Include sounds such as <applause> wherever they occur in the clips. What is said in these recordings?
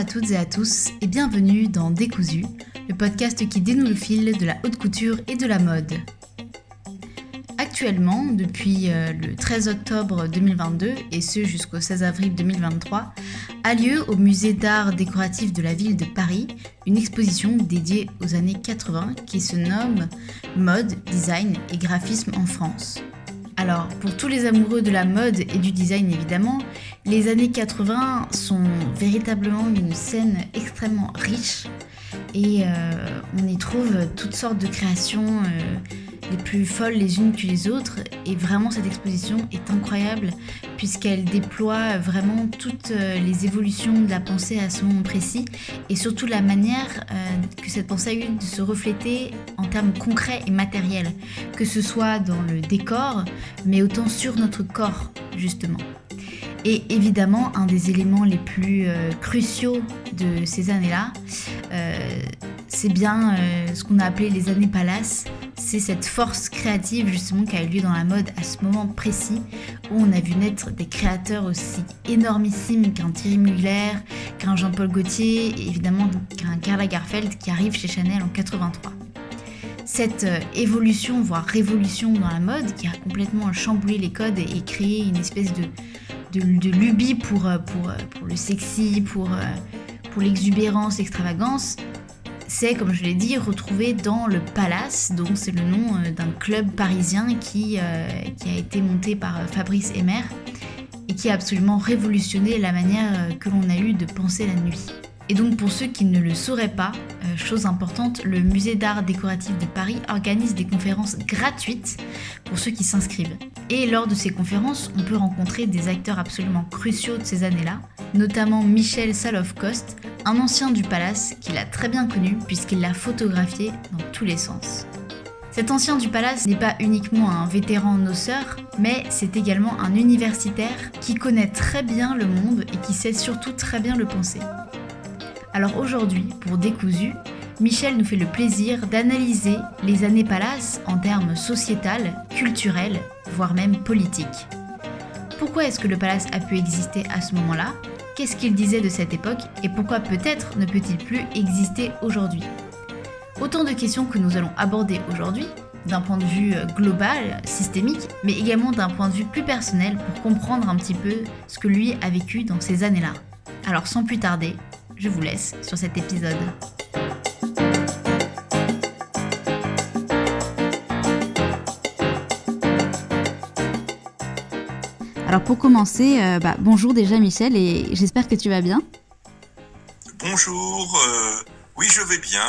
à toutes et à tous et bienvenue dans Décousu, le podcast qui dénoue le fil de la haute couture et de la mode. Actuellement, depuis euh, le 13 octobre 2022 et ce jusqu'au 16 avril 2023, a lieu au musée d'art décoratif de la ville de Paris une exposition dédiée aux années 80 qui se nomme Mode, Design et Graphisme en France. Alors, pour tous les amoureux de la mode et du design évidemment, les années 80 sont véritablement une scène extrêmement riche et euh, on y trouve toutes sortes de créations. Euh, les plus folles les unes que les autres. Et vraiment, cette exposition est incroyable puisqu'elle déploie vraiment toutes euh, les évolutions de la pensée à ce moment précis et surtout la manière euh, que cette pensée a eu de se refléter en termes concrets et matériels, que ce soit dans le décor, mais autant sur notre corps, justement. Et évidemment, un des éléments les plus euh, cruciaux de ces années-là, c'est bien ce qu'on a appelé les années palaces, c'est cette force créative justement qui a eu lieu dans la mode à ce moment précis où on a vu naître des créateurs aussi énormissimes qu'un Thierry Mugler, qu'un Jean-Paul Gaultier évidemment qu'un Karl Lagerfeld qui arrive chez Chanel en 83. Cette euh, évolution, voire révolution dans la mode qui a complètement chamboulé les codes et créé une espèce de, de, lubie pour, euh, euh, pour le sexy, pour l'exubérance, l'extravagance, c'est, comme je l'ai dit, retrouvé dans le Palace, donc c'est le nom euh, d'un club parisien qui, euh, qui a été monté par euh, Fabrice Emer et qui a absolument révolutionné la manière que l'on a eu de penser la nuit. Et donc pour ceux qui ne le sauraient pas, chose importante, le musée d'art décoratif de Paris organise des conférences gratuites pour ceux qui s'inscrivent. Et lors de ces conférences, on peut rencontrer des acteurs absolument cruciaux de ces années-là, notamment Michel Saloff-Coste, un ancien du palace qu'il a très bien connu puisqu'il l'a photographié dans tous les sens. Cet ancien du palace n'est pas uniquement un vétéran noceur, mais c'est également un universitaire qui connaît très bien le monde et qui sait surtout très bien le penser. Alors aujourd'hui, pour Décousu, Michel nous fait le plaisir d'analyser les années palace en termes sociétal, culturels, voire même politiques. Pourquoi est-ce que le palace a pu exister à ce moment-là? Qu'est-ce qu'il disait de cette époque? Et pourquoi peut-être ne peut-il plus exister aujourd'hui? Autant de questions que nous allons aborder aujourd'hui, d'un point de vue euh, global, systémique, mais également d'un point de vue plus personnel pour comprendre un petit peu ce que lui a vécu dans ces années-là. Alors sans plus tarder, je vous laisse sur cet épisode. Alors pour commencer, euh, bah, bonjour déjà Michel et j'espère que tu vas bien. Bonjour, euh, oui je vais bien.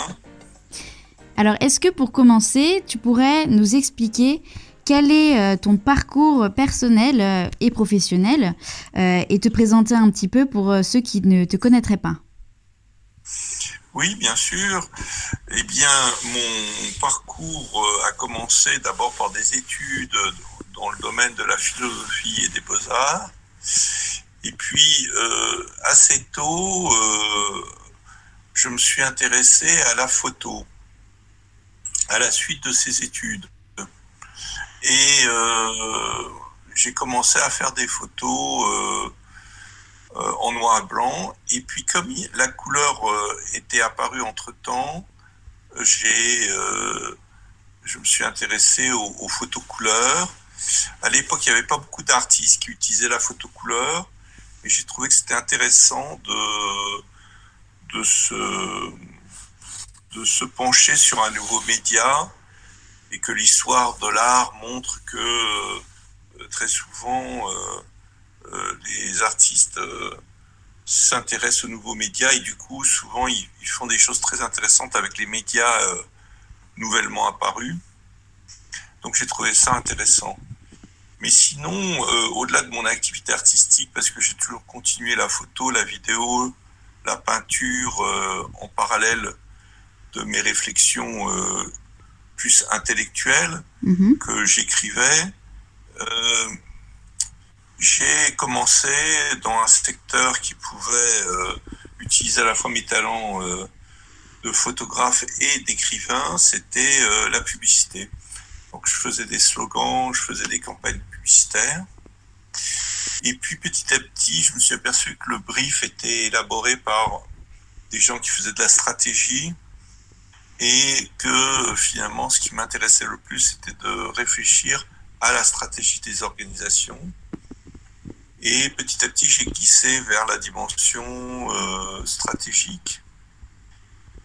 Alors est-ce que pour commencer, tu pourrais nous expliquer quel est euh, ton parcours personnel et professionnel et te présenter un petit peu pour ceux qui ne te connaîtraient pas? Oui, bien sûr. Eh bien, mon parcours a commencé d'abord par des études dans le domaine de la philosophie et des beaux-arts. Et puis, euh, assez tôt, euh, je me suis intéressé à la photo, à la suite de ces études. Et euh, j'ai commencé à faire des photos en noir et blanc. Et puis, comme la couleur était apparue entre-temps, j'ai, je me suis intéressé aux, aux photos couleurs à l'époque, il n'y avait pas beaucoup d'artistes qui utilisaient la photo couleur, mais j'ai trouvé que c'était intéressant de, de, se, de se pencher sur un nouveau média et que l'histoire de l'art montre que euh, très souvent euh, euh, les artistes s'intéressent aux nouveaux médias et du coup souvent ils, ils, font des choses très intéressantes avec les médias nouvellement apparus. Donc j'ai trouvé ça intéressant. Mais sinon, euh, au-delà de mon activité artistique, parce que j'ai toujours continué la photo, la vidéo, la peinture euh, en parallèle de mes réflexions euh, plus intellectuelles mhm. que j'écrivais, j'ai commencé dans un secteur qui pouvait utiliser à la fois mes talents de photographe et d'écrivain, c'était la publicité. Donc je faisais des slogans, je faisais des campagnes publicitaires. Et puis petit à petit, je me suis aperçu que le brief était élaboré par des gens qui faisaient de la stratégie, et que finalement, ce qui m'intéressait le plus, c'était de réfléchir à la stratégie des organisations. Et petit à petit, j'ai glissé vers la dimension euh, stratégique.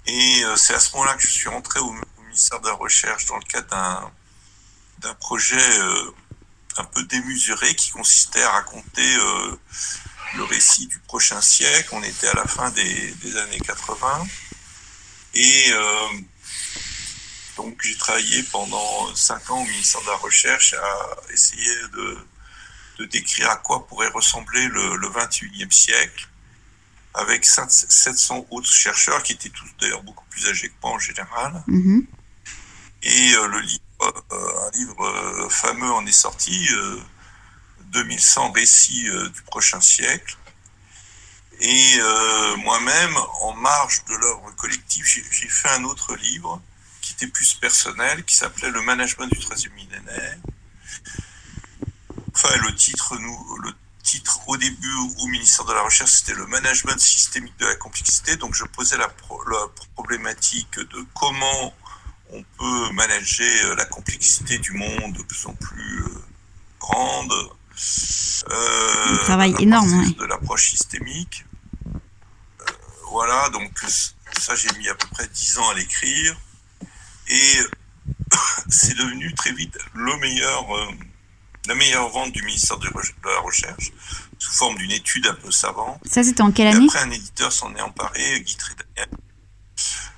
Et euh, c'est à ce moment-là que je suis rentré au, ministère de la Recherche dans le cadre d'un projet euh, un peu démesuré qui consistait à raconter le récit du prochain siècle. On était à la fin des, années 80. Et donc j'ai travaillé pendant cinq ans au ministère de la Recherche à essayer de, de décrire à quoi pourrait ressembler le, le 21e siècle avec 700 autres chercheurs qui étaient tous d'ailleurs beaucoup plus âgés que moi en général. Mm-hmm. Et euh, le livre, euh, un livre fameux en est sorti, 2100 récits du prochain siècle. Et euh, moi-même, en marge de l'œuvre collective, j'ai fait un autre livre qui était plus personnel, qui s'appelait Le management du troisième millénaire. Enfin, le titre, nous, le titre au début au ministère de la Recherche, c'était le management systémique de la complexité. Donc, je posais la, la problématique de comment on peut manager la complexité du monde de plus en plus euh, grande. Euh, un travail énorme. De l'approche systémique. Voilà, donc ça j'ai mis à peu près 10 ans à l'écrire. Et <coughs> c'est devenu très vite le meilleur, euh, la meilleure vente du ministère de, la Recherche, sous forme d'une étude un peu savante. Ça c'était en quelle année? Après un éditeur s'en est emparé, Guy Daniel.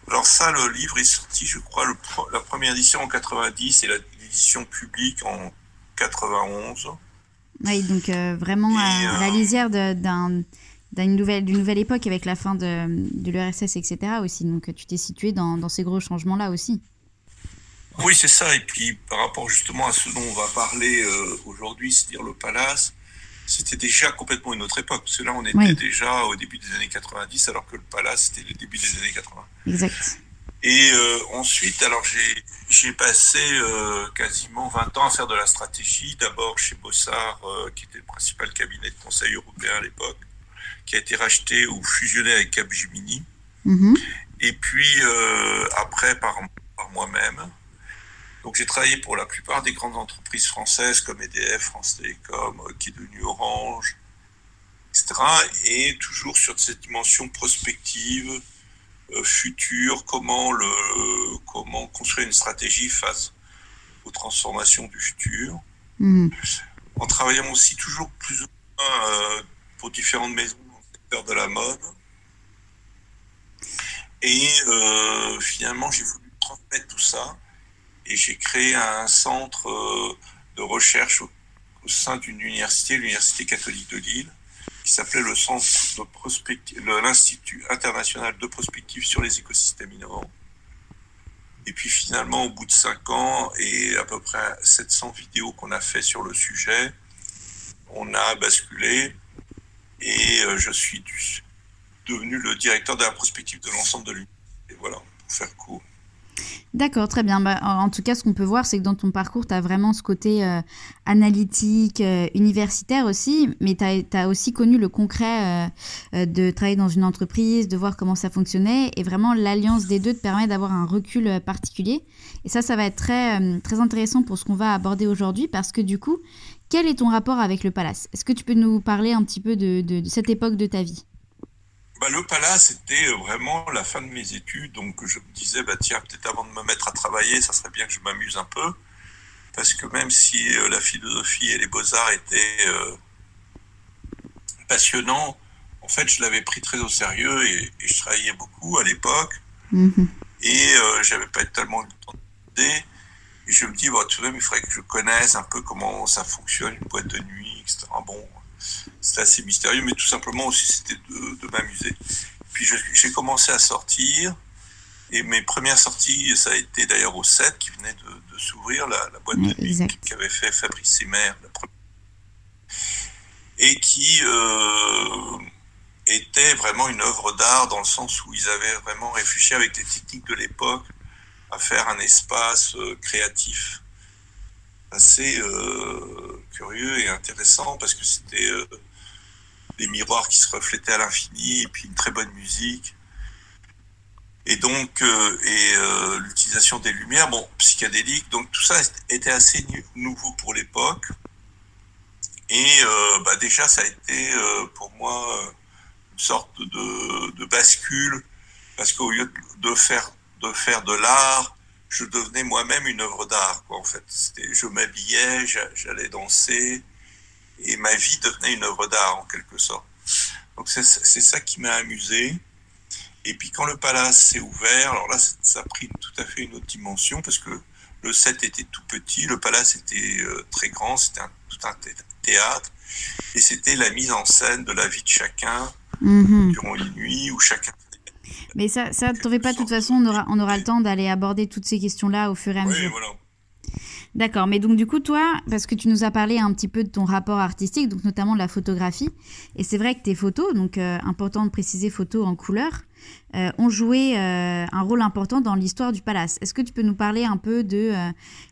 Alors ça, le livre est sorti, je crois, la première édition en 90 et l'édition publique en 91. Oui, donc euh, vraiment à, la euh, lisière d'un d'une nouvelle, nouvelle époque avec la fin de, de l'URSS, etc. aussi. Donc tu t'es situé dans, dans ces gros changements-là aussi. Oui, c'est ça. Et puis par rapport justement à ce dont on va parler euh, aujourd'hui, c'est-à-dire le palace, c'était déjà complètement une autre époque. Parce que là, on était déjà au début des années 90, alors que le palace, c'était le début des années 80. Exact. Et euh, ensuite, alors j'ai passé euh, quasiment 20 ans à faire de la stratégie. D'abord chez Bossard, qui était le principal cabinet de conseil européen à l'époque qui a été racheté ou fusionné avec Capgemini. Mhm. Et puis après par, par moi-même. Donc j'ai travaillé pour la plupart des grandes entreprises françaises comme EDF, France Télécom, euh, qui est devenu Orange, etc. Et toujours sur cette dimension prospective, euh, future, comment, le, comment construire une stratégie face aux transformations du futur. Mhm. En travaillant aussi toujours plus ou moins pour différentes maisons de la mode. Et euh, finalement, j'ai voulu transmettre tout ça et j'ai créé un centre euh, de recherche au, sein d'une université, l'Université catholique de Lille, qui s'appelait le Centre de l'Institut international de prospective sur les écosystèmes innovants. Et puis finalement, au bout de cinq ans et à peu près 700 vidéos qu'on a fait sur le sujet, on a basculé et euh, je suis devenu le directeur de la prospective de l'ensemble de l'unité. Voilà, pour faire court. D'accord, très bien. Bah, en tout cas, ce qu'on peut voir, c'est que dans ton parcours, tu as vraiment ce côté euh, analytique, euh, universitaire aussi, mais tu as, aussi connu le concret de travailler dans une entreprise, de voir comment ça fonctionnait, et vraiment l'alliance des deux te permet d'avoir un recul particulier. Et ça, ça va être très, très intéressant pour ce qu'on va aborder aujourd'hui, parce que du coup, quel est ton rapport avec le palace? Est-ce que tu peux nous parler un petit peu de, cette époque de ta vie? Bah, le palace, c'était vraiment la fin de mes études. Donc, je me disais, bah, tiens, peut-être avant de me mettre à travailler, ça serait bien que je m'amuse un peu. Parce que même si euh, la philosophie et les beaux-arts étaient euh, passionnants, en fait, je l'avais pris très au sérieux et, je travaillais beaucoup à l'époque. Mm-hmm. Et euh, j'avais pas tellement le temps de et je me dis, bah, tout de même, il faudrait que je connaisse un peu comment ça fonctionne, une boîte de nuit, etc. Bon, c'était assez mystérieux, mais tout simplement aussi, c'était de, m'amuser. Puis j'ai commencé à sortir. Et mes premières sorties, ça a été d'ailleurs au 7 qui venait de, s'ouvrir, la, boîte de nuit qu'avait fait Fabrice Semer, et qui euh, était vraiment une œuvre d'art dans le sens où ils avaient vraiment réfléchi avec les techniques de l'époque à faire un espace euh, créatif assez euh, curieux et intéressant parce que c'était des miroirs qui se reflétaient à l'infini et puis une très bonne musique et donc et l'utilisation des lumières, bon, psychédéliques, donc tout ça était assez nouveau pour l'époque. Et bah, déjà, ça a été pour moi une sorte de, de bascule, parce qu'au lieu de faire de faire de l'art, je devenais moi-même une œuvre d'art, quoi, en fait. Je m'habillais, j'allais danser, et ma vie devenait une œuvre d'art, en quelque sorte. Donc c'est ça qui m'a amusé. Et puis quand le palace s'est ouvert, alors là, ça a pris tout à fait une autre dimension, parce que le set était tout petit, le palace était euh, très grand, c'était tout un théâtre, et c'était la mise en scène de la vie de chacun mm-hmm. durant les nuits, où chacun mais ça, ça ne pas, de toute façon, on aura, on aura le temps d'aller aborder toutes ces questions-là au fur et à mesure. Oui, voilà. D'accord, mais donc du coup, toi, parce que tu nous as parlé un petit peu de ton rapport artistique, donc notamment de la photographie, et c'est vrai que tes photos, donc euh, important de préciser photos en couleur, euh, ont joué euh, un rôle important dans l'histoire du palace. Est-ce que tu peux nous parler un peu de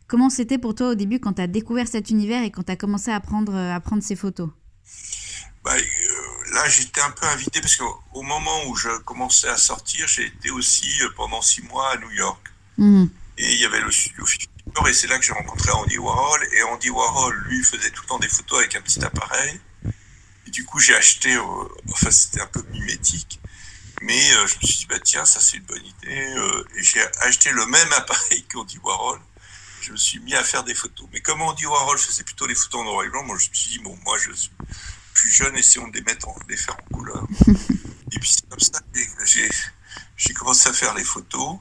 comment c'était pour toi au début quand tu as découvert cet univers et quand tu as commencé à prendre, à prendre ces photos? Bah, là, j'étais un peu invité parce qu'au moment où je commençais à sortir, j'ai été aussi pendant six mois à New York. Mhm. Et il y avait le studio et c'est là que j'ai rencontré Andy Warhol. Et Andy Warhol, lui, faisait tout le temps des photos avec un petit appareil. Et du coup, j'ai acheté, euh, enfin, c'était un peu mimétique. Mais euh, je me suis dit, bah tiens, ça c'est une bonne idée. et j'ai acheté le même appareil <laughs> qu'Andy Warhol. Je me suis mis à faire des photos. Mais comme Andy Warhol faisait plutôt les photos en noir et blanc, moi je me suis dit, bon, moi je suis plus jeune, essayons de les mettre, en, de les faire en couleur. <laughs> et puis c'est comme ça que j'ai commencé à faire les photos.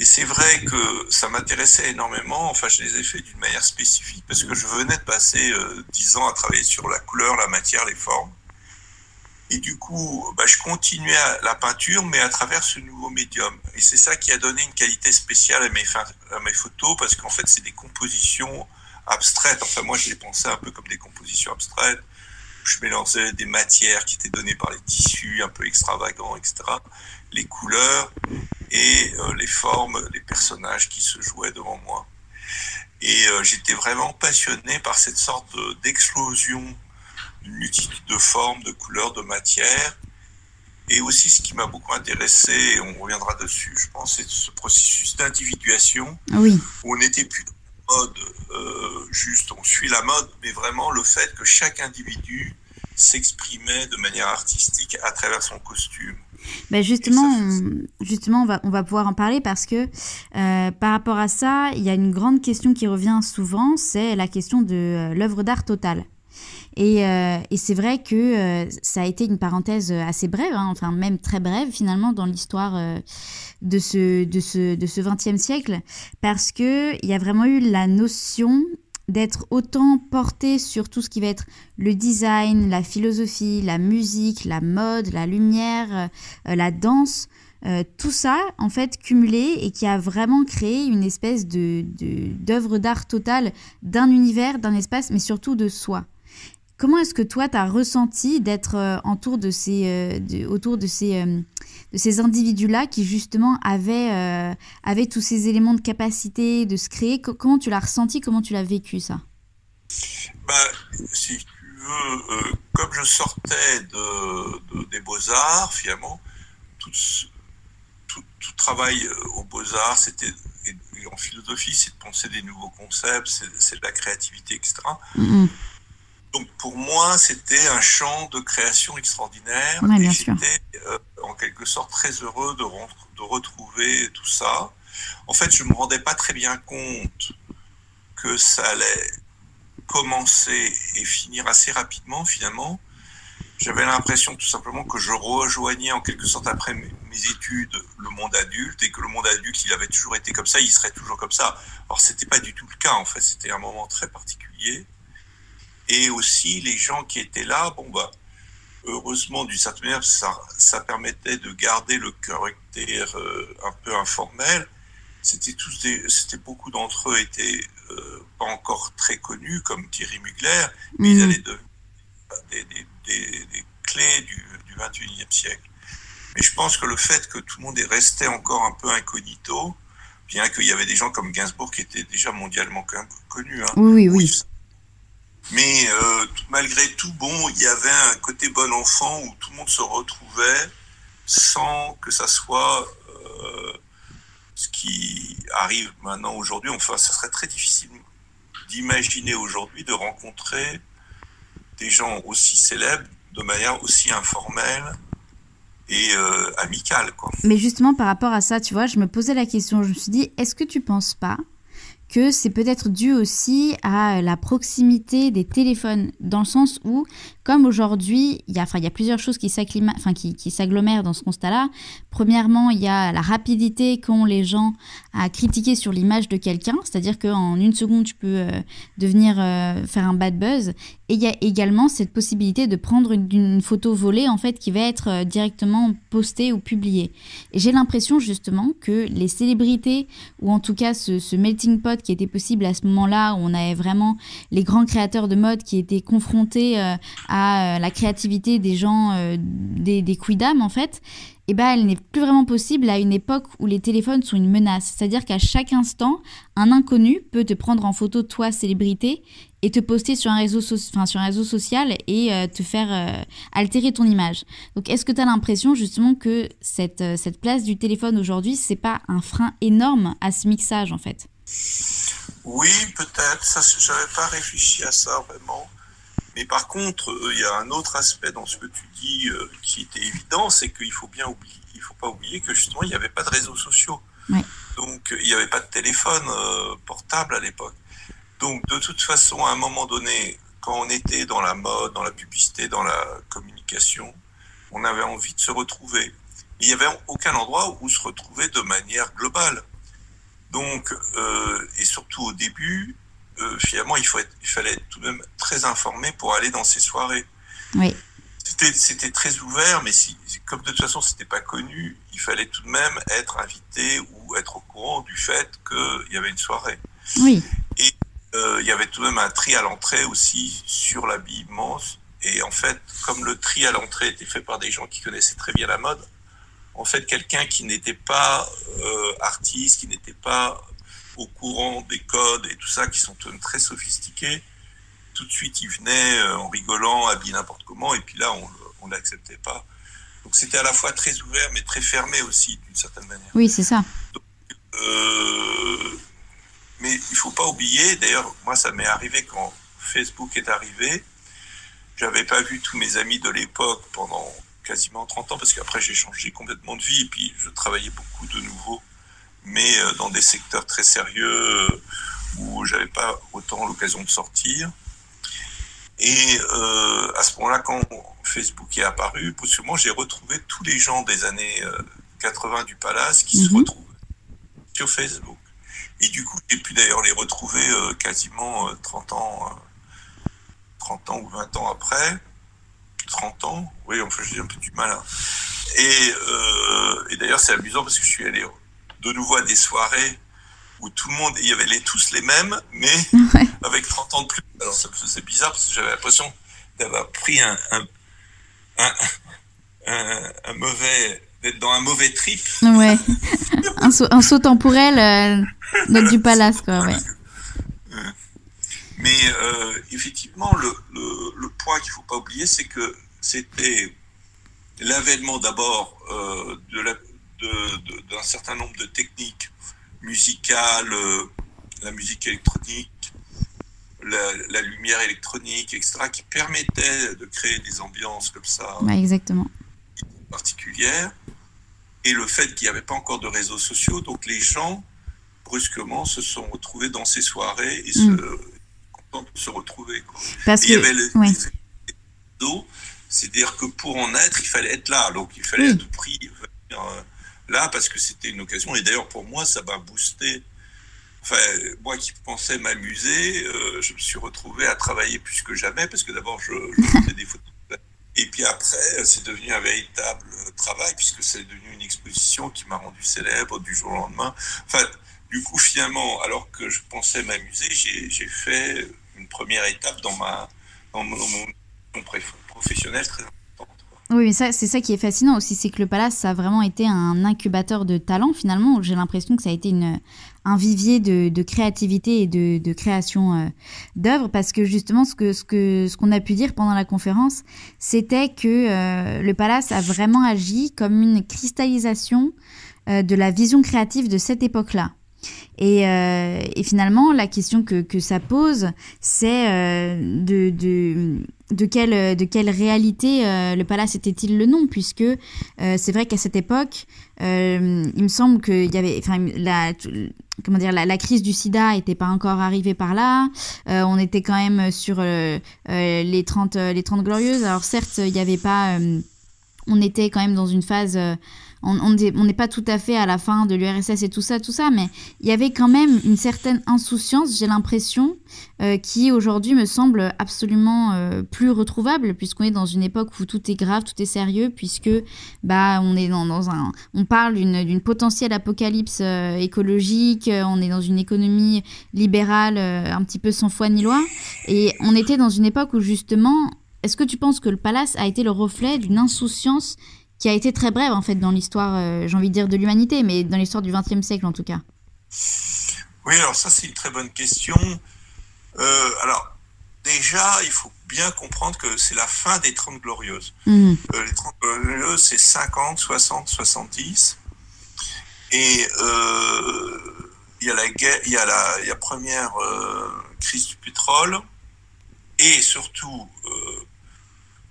Et c'est vrai que ça m'intéressait énormément. Enfin, je les ai fait d'une manière spécifique parce que je venais de passer euh, dix ans à travailler sur la couleur, la matière, les formes. Et du coup, bah, je continuais à la peinture, mais à travers ce nouveau médium. Et c'est ça qui a donné une qualité spéciale à mes, à mes photos parce qu'en fait, c'est des compositions abstraites. Enfin, moi, je les pensais un peu comme des compositions abstraites je mélangeais des matières qui étaient données par les tissus un peu extravagants, etc., les couleurs et euh, les formes les personnages qui se jouaient devant moi. Et euh, j'étais vraiment passionné par cette sorte d'explosion d'une multitude de formes, de couleurs, de matières. Et aussi, ce qui m'a beaucoup intéressé, et on reviendra dessus, je pense, c'est ce processus d'individuation, oui. où on n'était plus mode, euh, juste on suit la mode, mais vraiment le fait que chaque individu s'exprimait de manière artistique à travers son costume. Ben justement, justement on, va, on va pouvoir en parler parce que euh, par rapport à ça, il y a une grande question qui revient souvent, c'est la question de euh, l'œuvre d'art totale. Et, et c'est vrai que ça a été une parenthèse assez brève, hein, enfin même très brève finalement dans l'histoire de ce, de ce, de ce 20e siècle, parce qu'il y a vraiment eu la notion d'être autant porté sur tout ce qui va être le design, la philosophie, la musique, la mode, la lumière, euh, la danse, euh, tout ça en fait cumulé et qui a vraiment créé une espèce de d'œuvre d'art totale d'un univers, d'un espace, mais surtout de soi. Comment est-ce que toi, tu as ressenti d'être euh, autour de ces, euh, autour de ces, euh, de ces individus-là qui, justement, avaient, avaient tous ces éléments de capacité de se créer? Comment tu l'as ressenti? Comment tu l'as vécu, ça? Bah, Si tu veux, comme je sortais de, des beaux-arts, finalement, tout, tout, tout travail aux beaux-arts, c'était en philosophie, c'est de penser des nouveaux concepts, c'est de la créativité, etc. Donc pour moi, c'était un champ de création extraordinaire. et j'étais euh, en quelque sorte très heureux de, de, retrouver tout ça. En fait, je ne me rendais pas très bien compte que ça allait commencer et finir assez rapidement finalement. J'avais l'impression tout simplement que je rejoignais en quelque sorte après mes, études le monde adulte et que le monde adulte, il avait toujours été comme ça, il serait toujours comme ça. Alors c'était pas du tout le cas en fait, c'était un moment très particulier. Et aussi, les gens qui étaient là, bon, bah, heureusement, d'une certaine manière, ça, ça permettait de garder le caractère euh, un peu informel. C'était tous des, c'était beaucoup d'entre eux étaient euh, pas encore très connus, comme Thierry Mugler, mais ils mhm. allaient devenir des, des, des, clés du, du 21e siècle. Mais je pense que le fait que tout le monde est resté encore un peu incognito, bien qu'il y avait des gens comme Gainsbourg qui étaient déjà mondialement connus. Hein, oui, oui, oui. Mais euh, malgré tout, bon, il y avait un côté bon enfant où tout le monde se retrouvait sans que ça soit euh, ce qui arrive maintenant aujourd'hui. Enfin, ça serait très difficile d'imaginer aujourd'hui de rencontrer des gens aussi célèbres de manière aussi informelle et euh, amicale. Quoi. Mais justement, par rapport à ça, tu vois, je me posais la question, je me suis dit, est-ce que tu penses pas que c'est peut-être dû aussi à la proximité des téléphones, dans le sens où, comme aujourd'hui, il y a, plusieurs choses qui, enfin, qui, qui s'agglomèrent dans ce constat-là. Premièrement, il y a la rapidité qu'ont les gens à critiquer sur l'image de quelqu'un, c'est-à-dire qu'en une seconde, tu peux euh, devenir euh, faire un bad buzz. Et il y a également cette possibilité de prendre une, photo volée, en fait, qui va être euh, directement postée ou publiée. Et j'ai l'impression, justement, que les célébrités, ou en tout cas ce melting pot qui était possible à ce moment-là, où on avait vraiment les grands créateurs de mode qui étaient confrontés à la créativité des gens, des, des quidam, en fait, eh ben, elle n'est plus vraiment possible à une époque où les téléphones sont une menace. C'est-à-dire qu'à chaque instant, un inconnu peut te prendre en photo, toi, célébrité, et te poster sur un réseau, social et euh, te faire euh, altérer ton image. Donc, est-ce que tu as l'impression justement que cette, euh, cette place du téléphone aujourd'hui, c'est pas un frein énorme à ce mixage en fait? Oui, peut-être. Ça, j'avais pas réfléchi à ça vraiment. Mais par contre, euh, il y a un autre aspect dans ce que tu dis euh, qui était évident, c'est qu'il faut bien oublier, il faut pas oublier que justement il n'y avait pas de réseaux sociaux. Donc il n'y avait pas de téléphone euh, portable à l'époque. Donc de toute façon, à un moment donné, quand on était dans la mode, dans la publicité, dans la communication, on avait envie de se retrouver. Il n'y avait aucun endroit où se retrouver de manière globale. Donc, et surtout au début, euh, finalement, il, faut il fallait être tout de même très informé pour aller dans ces soirées. Oui. C'était très ouvert, mais si, comme de toute façon, c'était pas connu, il fallait tout de même être invité ou être au courant du fait qu'il y avait une soirée. Oui. Et euh, il y avait tout de même un tri à l'entrée aussi sur l'habillement. Et en fait, comme le tri à l'entrée était fait par des gens qui connaissaient très bien la mode, en fait, quelqu'un qui n'était pas euh, artiste, qui n'était pas au courant des codes et tout ça, qui sont très sophistiqués, tout de suite, ils venaient euh, en rigolant, habillés n'importe comment, et puis là, on ne l'acceptait pas. Donc c'était à la fois très ouvert, mais très fermé aussi, d'une certaine manière. Oui, c'est ça. Euh, mais il faut pas oublier, d'ailleurs, moi, ça m'est arrivé quand Facebook est arrivé. J'avais pas vu tous mes amis de l'époque pendant quasiment 30 ans, parce qu'après, j'ai changé complètement de vie, et puis je travaillais beaucoup de nouveau mais euh, dans des secteurs très sérieux euh, où j'avais pas autant l'occasion de sortir. Et euh, à ce moment-là, quand Facebook est apparu, possiblement, j'ai retrouvé tous les gens des années 80 du Palace qui se mhm. retrouvent sur Facebook. Et du coup, j'ai pu d'ailleurs les retrouver quasiment 30 ans, 30 ans ou 20 ans après. 30 ans, oui, enfin, j'ai un peu du mal. Hein. Et, et d'ailleurs, c'est amusant parce que je suis allé de nouveau à des soirées où tout le monde, il y avait les, tous les mêmes, mais <laughs> avec 30 ans de plus. Alors ça me faisait bizarre parce que j'avais l'impression d'avoir pris un, un, mauvais, d'être dans un mauvais trip. Ouais, <laughs> un, saut, un saut temporel euh, du palace, quoi, <laughs> ouais. Mais euh, effectivement, le, le, point qu'il ne faut pas oublier, c'est que c'était l'avènement d'abord euh, de la, d'un certain nombre de techniques musicales, euh, la musique électronique, la, lumière électronique, etc., qui permettaient de créer des ambiances comme ça. exactement. Particulières. Et le fait qu'il n'y avait pas encore de réseaux sociaux, donc les gens, brusquement, se sont retrouvés dans ces soirées et se, mm. de se retrouver. Parce il y avait le, c'est-à-dire que pour en être, il fallait être là. Donc il fallait à tout prix venir euh, là parce que c'était une occasion. Et d'ailleurs, pour moi, ça m'a boosté. Enfin, moi qui pensais m'amuser, euh, je me suis retrouvé à travailler plus que jamais parce que d'abord, je, faisais <laughs> des photos. Et puis après, c'est devenu un véritable travail puisque c'est devenu une exposition qui m'a rendu célèbre du jour au lendemain. Enfin, du coup, finalement, alors que je pensais m'amuser, j'ai fait première étape dans, ma, dans mon, professionnel très oui, c'est ça qui est fascinant aussi, c'est que le Palace, a vraiment été un incubateur de talent finalement. J'ai l'impression que ça a été un vivier de, créativité et de, création euh, d'œuvres parce que justement, ce qu'on ce que, ce qu'on a pu dire pendant la conférence, c'était que euh, le Palace a vraiment agi comme une cristallisation de la vision créative de cette époque-là. Et, euh, et, finalement, la question que, ça pose, c'est euh, de, quelle, réalité euh, le palace était-il le nom? Puisque c'est vrai qu'à cette époque, il me semble qu'il y avait. La, comment dire, la, crise du sida n'était pas encore arrivée par là. on était quand même sur les, 30, les 30 glorieuses. Alors, certes, il n'y avait pas. on était quand même dans une phase on n'est pas tout à fait à la fin de l'URSS et tout ça, tout ça, mais il y avait quand même une certaine insouciance, j'ai l'impression, euh, qui aujourd'hui me semble absolument euh, plus retrouvable, puisqu'on est dans une époque où tout est grave, tout est sérieux, puisque bah on est dans, un, on parle d'une potentielle apocalypse euh, écologique, on est dans une économie libérale un petit peu sans foi ni loi, et on était dans une époque où justement, est-ce que tu penses que le palace a été le reflet d'une insouciance qui a été très brève en fait dans l'histoire, euh, j'ai envie de dire de l'humanité, mais dans l'histoire du XXe siècle en tout cas. Oui, alors ça c'est une très bonne question. Euh, alors déjà, il faut bien comprendre que c'est la fin des 30 glorieuses. Mhm. Euh, les 30 glorieuses, c'est 50, 60, 70. Et il y a la guerre, il y a la, y a première crise du pétrole et surtout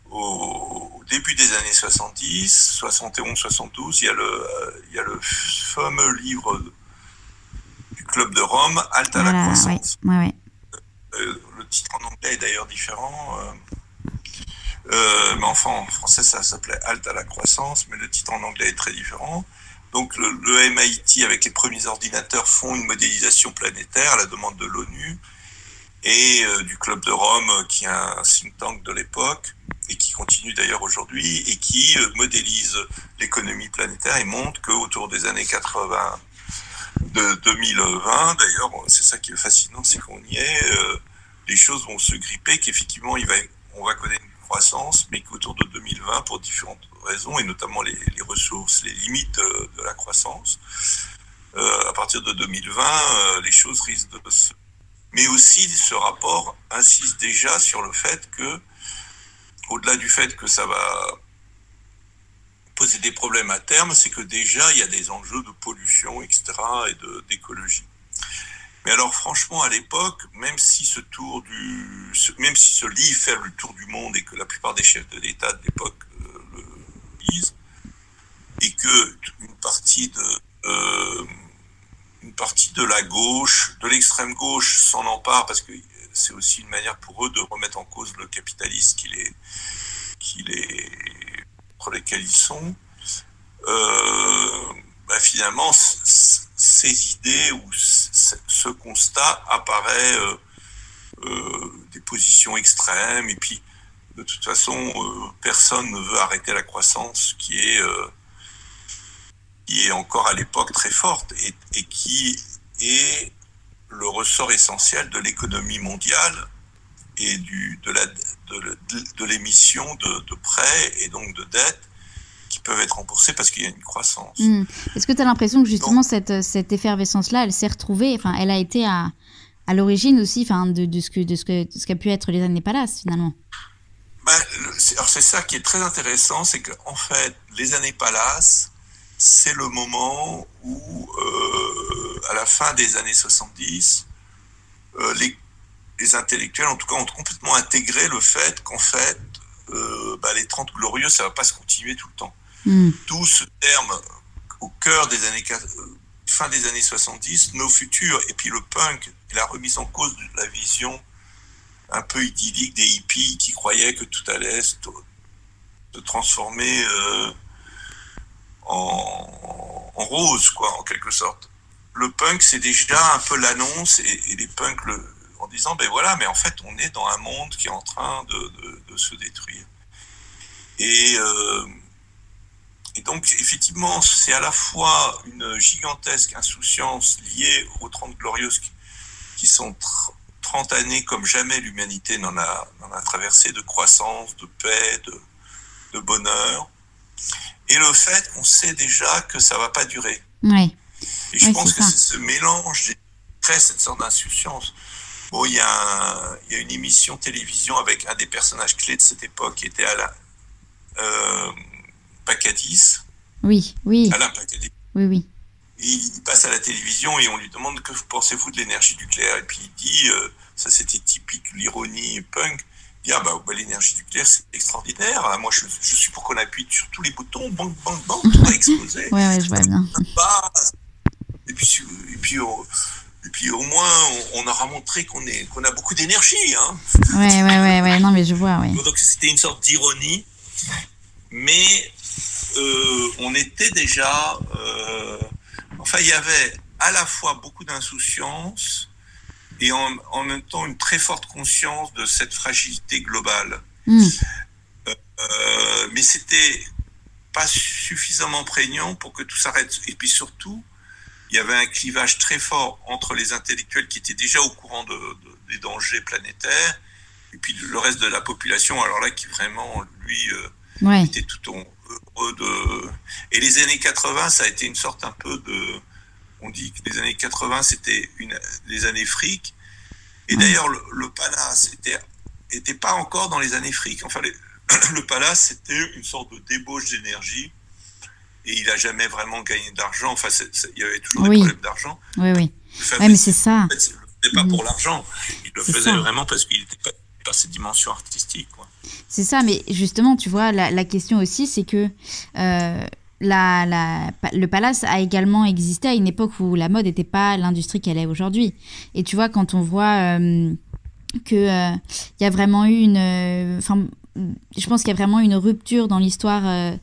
au début des années 70, 71, 72, il y a le, il y a le fameux livre du Club de Rome, Halte à la croissance. Euh, le titre en anglais est d'ailleurs différent. Euh, euh, mais enfin, en français, ça s'appelait Halte à la croissance, mais le titre en anglais est très différent. Donc, le, le MIT, avec les premiers ordinateurs, font une modélisation planétaire à la demande de l'ONU et du Club de Rome, qui est un think tank de l'époque et qui continue d'ailleurs aujourd'hui, et qui euh, modélise l'économie planétaire et montre qu'autour des années 80, de 2020, d'ailleurs, c'est ça qui est fascinant, c'est qu'on y est, euh, les choses vont se gripper, qu'effectivement, va, on va connaître une croissance, mais qu'autour de 2020, pour différentes raisons, et notamment les, ressources, les limites de, la croissance, euh, à partir de 2020, les choses risquent de se... Mais aussi, ce rapport insiste déjà sur le fait que au-delà du fait que ça va poser des problèmes à terme, c'est que déjà, il y a des enjeux de pollution, etc., et d'écologie. Mais alors, franchement, à l'époque, même si ce tour du, même si ce livre fait le tour du monde et que la plupart des chefs de l'État de l'époque euh, le lisent, et que une partie de, euh, une partie de la gauche, de l'extrême gauche s'en empare parce que c'est aussi une manière pour eux de remettre en cause le capitalisme qu'il est, pour lesquels ils sont. Euh, bah, finalement, ces idées ou ce constat apparaît euh, euh, des positions extrêmes et puis de toute façon, personne ne veut arrêter la croissance qui est, qui est encore à l'époque très forte et qui est le ressort essentiel de l'économie mondiale et du, de, la, de, l'émission de, prêts et donc de dettes qui peuvent être remboursés parce qu'il y a une croissance. Hmm. Est-ce que tu as l'impression que justement cette, cette effervescence-là, elle s'est retrouvée, enfin, elle a été à, à l'origine aussi enfin, de, de, ce que, de, ce que, ce qu'a pu être les années Palace finalement? Ben, Alors c'est ça qui est très intéressant, c'est qu'en fait, les années Palace, c'est le moment où, euh, à la fin des années 70, euh, les, les, intellectuels, en tout cas, ont complètement intégré le fait qu'en fait, euh, bah, les 30 glorieux, ça ne va pas se continuer tout le temps. Mm. Tout ce terme au cœur des années fin des années 70, nos futurs, et puis le punk, et la remise en cause de la vision un peu idyllique des hippies qui croyaient que tout allait se, transformer en, rose, quoi, en quelque sorte. Le punk, c'est déjà un peu l'annonce, et, les punks en disant, ben voilà, mais en fait, on est dans un monde qui est en train de, se détruire. Et, euh, et donc, effectivement, c'est à la fois une gigantesque insouciance liée aux 30 glorieuses qui, sont 30 années comme jamais l'humanité n'en a, a, traversé de croissance, de paix, de, de bonheur et le fait qu'on sait déjà que ça va pas durer. Oui. Et je pense que c'est ce mélange qui crée cette sorte d'insouciance. Bon, il y, a il y, a une émission télévision avec un des personnages clés de cette époque qui était Alain euh, Pacadis. Oui, oui. Alain Pacadis. Oui, oui. il passe à la télévision et on lui demande que pensez-vous de l'énergie nucléaire? Et puis il dit, euh, ça c'était typique l'ironie punk, il dit ah bah, bah l'énergie nucléaire c'est extraordinaire. Moi je, je suis pour qu'on appuie sur tous les boutons, bang bang bang, tout va exploser. <laughs> ouais, ouais, je vois bien. Et puis, et puis, et puis au moins, on, aura montré qu'on qu'on a beaucoup d'énergie. Hein. Ouais, ouais, ouais, ouais, non, mais je vois, ouais. Donc c'était une sorte d'ironie, mais euh, on était déjà. Euh, enfin, il y avait à la fois beaucoup d'insouciance et en, en, même temps une très forte conscience de cette fragilité globale. Hmm. Euh, mais c'était pas suffisamment prégnant pour que tout s'arrête. Et puis surtout, il y avait un clivage très fort entre les intellectuels qui étaient déjà au courant de, des dangers planétaires et puis le reste de la population, alors là, qui vraiment, lui, euh, était tout heureux de... Et les années 80, ça a été une sorte un peu de... On dit que les années 80, c'était une... les années fric. Et d'ailleurs, le, Palace était, était pas encore dans les années fric. Enfin, <clears throat> le Palace, c'était une sorte de débauche d'énergie et il n'a jamais vraiment gagné d'argent. Enfin, il y avait toujours des problèmes d'argent. Oui, oui. mais c'est ça. En fait, ce pas pour l'argent. Il le faisait vraiment parce qu'il était pas par ses dimensions artistiques. C'est ça, mais justement, tu vois, la, la question aussi, c'est que euh, la, la, le palace a également existé à une époque où la mode n'était pas l'industrie qu'elle est aujourd'hui. Et tu vois, quand on voit euh, que il euh, y a vraiment eu une, enfin je pense qu'il y a vraiment une rupture dans l'histoire euh,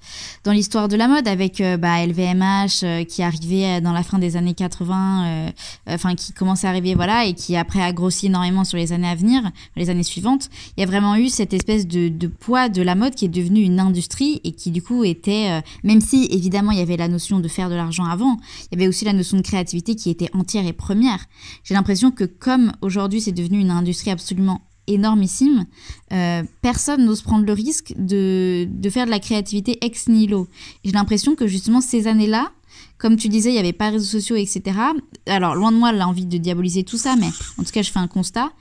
dans l'histoire de la mode avec euh, bah, LVMH euh, qui arrivait dans la fin des années 80 enfin qui commençait à arriver voilà et qui après a grossi énormément sur les années à venir les années suivantes. Il y a vraiment eu cette espèce de, de poids de la mode qui est devenue une industrie et qui du coup était même si évidemment il y avait la notion de faire de l'argent avant il y avait aussi la notion de créativité qui était entière et première. J'ai l'impression que comme aujourd'hui c'est devenu une industrie absolument énormissime, euh, personne n'ose prendre le risque de, de, faire de la créativité ex nihilo. J'ai l'impression que justement ces années-là, comme tu disais, il n'y avait pas réseaux sociaux, etc. Alors, loin de moi l'envie de diaboliser tout ça, mais en tout cas, je fais un constat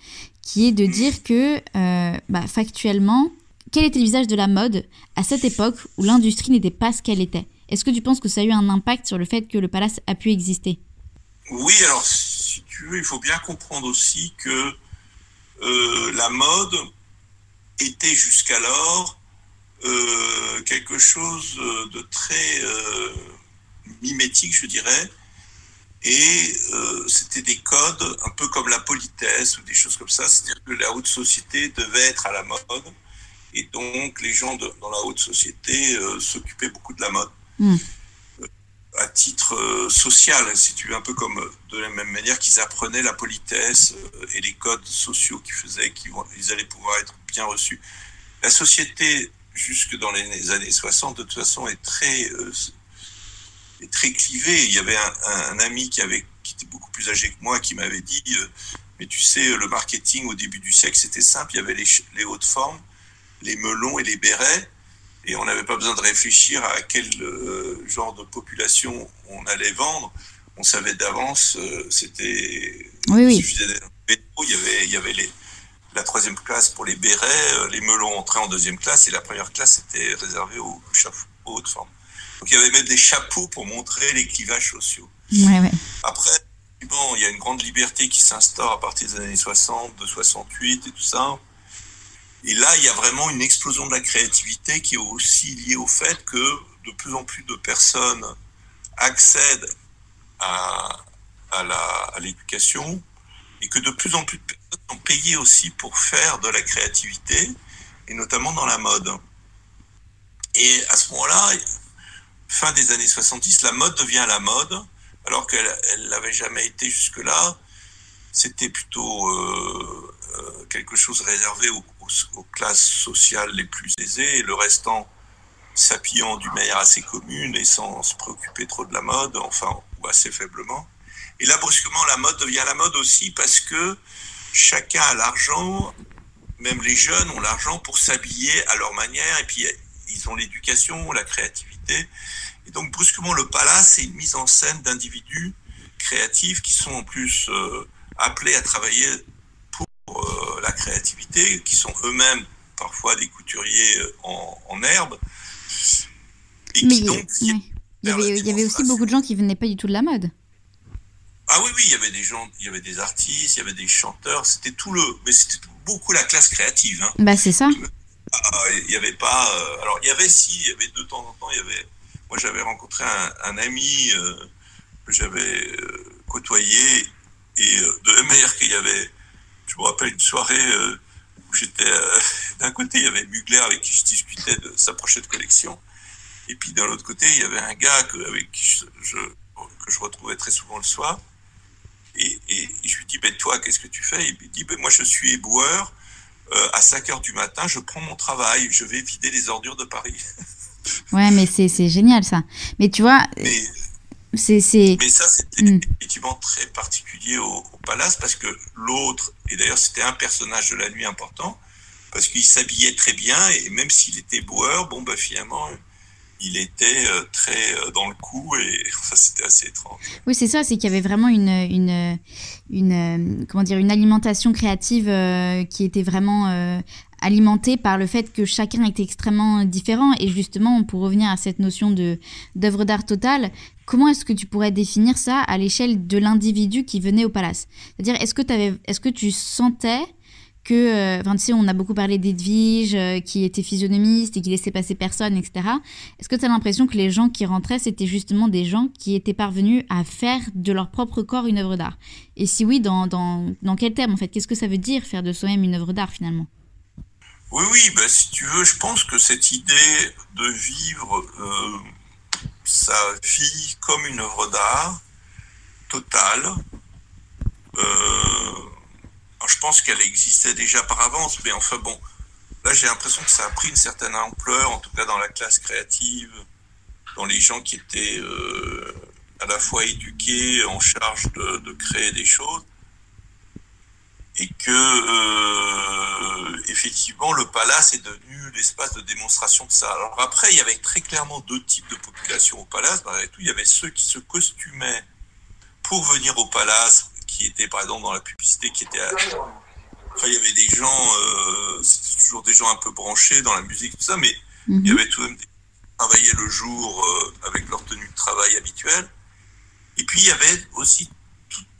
qui est de dire que, euh, bah, factuellement, quel était le visage de la mode à cette époque où l'industrie n'était pas ce qu'elle était? Est-ce que tu penses que ça a eu un impact sur le fait que le palace a pu exister? Oui, alors, si tu veux, il faut bien comprendre aussi que euh, la mode était jusqu'alors euh, quelque chose de très euh, mimétique, je dirais, et c'était des codes un peu comme la politesse ou des choses comme ça, c'est-à-dire que la haute société devait être à la mode, et donc les gens dans la haute société s'occupaient beaucoup de la mode. Hmm à titre euh, social, si tu veux, un peu comme euh, de la même manière qu'ils apprenaient la politesse euh, et les codes sociaux qui faisaient qu'ils allaient pouvoir être bien reçus. La société, jusque dans les années 60, de toute façon, est très, est très clivée. Il y avait un, ami qui, avait, qui était beaucoup plus âgé que moi qui m'avait dit, mais tu sais, le marketing au début du siècle, c'était simple, il y avait les, les hautes formes, les melons et les bérets et on n'avait pas besoin de réfléchir à quel euh, genre de population on allait vendre. On savait d'avance, euh, c'était oui, oui. il y avait, il y avait les, la troisième classe pour les bérets, euh, les melons entraient en deuxième classe et la première classe était réservée aux chapeaux haute forme. Donc il y avait même des chapeaux pour montrer les clivages sociaux. Après, bon, il y a une grande liberté qui s'instaure à partir des années 60, de 68 et tout ça. Et là, il y a vraiment une explosion de la créativité qui est aussi liée au fait que de plus en plus de personnes accèdent à, l'éducation et que de plus en plus de personnes sont payées aussi pour faire de la créativité, et notamment dans la mode. Et à ce moment-là, fin des années 70, la mode devient la mode, alors qu'elle n'avait jamais été jusque-là. C'était plutôt euh, euh, quelque chose réservé aux, aux, classes sociales les plus aisées, et le restant s'appuyant d'une manière assez commune et sans se préoccuper trop de la mode, enfin, ou assez faiblement. Et là, brusquement, la mode devient la mode aussi parce que chacun a l'argent, même les jeunes ont l'argent pour s'habiller à leur manière, et puis ils ont l'éducation, la créativité. Et donc, brusquement, le palace, c'est une mise en scène d'individus créatifs qui sont en plus euh, appelés à travailler euh, la créativité, qui sont eux-mêmes parfois des couturiers euh, en, herbe. Et qui donc, il Il y avait, il y avait aussi beaucoup de gens qui venaient pas du tout de la mode. Ah oui, oui, il y avait des gens, il y avait des artistes, il y avait des chanteurs, c'était tout le, mais c'était beaucoup la classe créative. Hein. Bah c'est ça. Ah, il n'y avait pas, euh, alors il y avait si, il y avait de temps en temps, il y avait, moi j'avais rencontré un, ami euh, que j'avais euh, côtoyé et de manière qu'il y avait, je me rappelle une soirée où j'étais, <laughs> d'un côté il y avait Mugler avec qui je discutais de sa prochaine collection, et puis d'un l'autre côté il y avait un gars avec qui je, que je retrouvais très souvent le soir. Et, je lui dis, ben, toi, qu'est-ce que tu fais? Il me dit, ben, moi, je suis éboueur. Euh, à 5 heures du matin, je prends mon travail, je vais vider les ordures de Paris. <laughs> ouais, mais c'est génial ça. Mais tu vois, mais, c'est. Mais ça, c'était hmm. effectivement très particulier au, Palace parce que l'autre, et d'ailleurs, c'était un personnage de la nuit important, parce qu'il s'habillait très bien et même s'il était boueur, bon, bah, finalement, il était euh, très euh, dans le coup et <laughs> c'était assez étrange. Oui, c'est ça, c'est qu'il y avait vraiment une, une, une, euh, comment dire, une alimentation créative qui était vraiment alimentée par le fait que chacun était extrêmement différent. Et justement, pour revenir à cette notion de d'œuvre d'art totale, comment est-ce que tu pourrais définir ça à l'échelle de l'individu qui venait au palace? C'est-à-dire, est-ce que, est-ce que tu sentais que, euh, enfin, tu sais, on a beaucoup parlé d'Edwige, euh, qui était physionomiste et qui laissait passer personne, etc. Est-ce que tu as l'impression que les gens qui rentraient, c'était justement des gens qui étaient parvenus à faire de leur propre corps une œuvre d'art? Et si oui, dans, dans, dans quel terme, en fait? Qu'est-ce que ça veut dire faire de soi-même une œuvre d'art, finalement? Oui, oui, bah, si tu veux, je pense que cette idée de vivre euh, sa vie comme une œuvre d'art totale, euh, je pense qu'elle existait déjà par avance, mais enfin bon, là j'ai l'impression que ça a pris une certaine ampleur, en tout cas dans la classe créative, dans les gens qui étaient euh, à la fois éduqués, en charge de, créer des choses, et que euh, effectivement le palace est devenu l'espace de démonstration de ça. Alors après, il y avait très clairement deux types de populations au palace. Malgré tout, il y avait ceux qui se costumaient pour venir au palace qui étaient par exemple dans la publicité, qui étaient... Enfin, il y avait des gens, euh, c'était toujours des gens un peu branchés dans la musique, tout ça, mais il y mhm. avait tout de même des gens qui travaillaient le jour euh, avec leur tenue de travail habituelle. Et puis il y avait aussi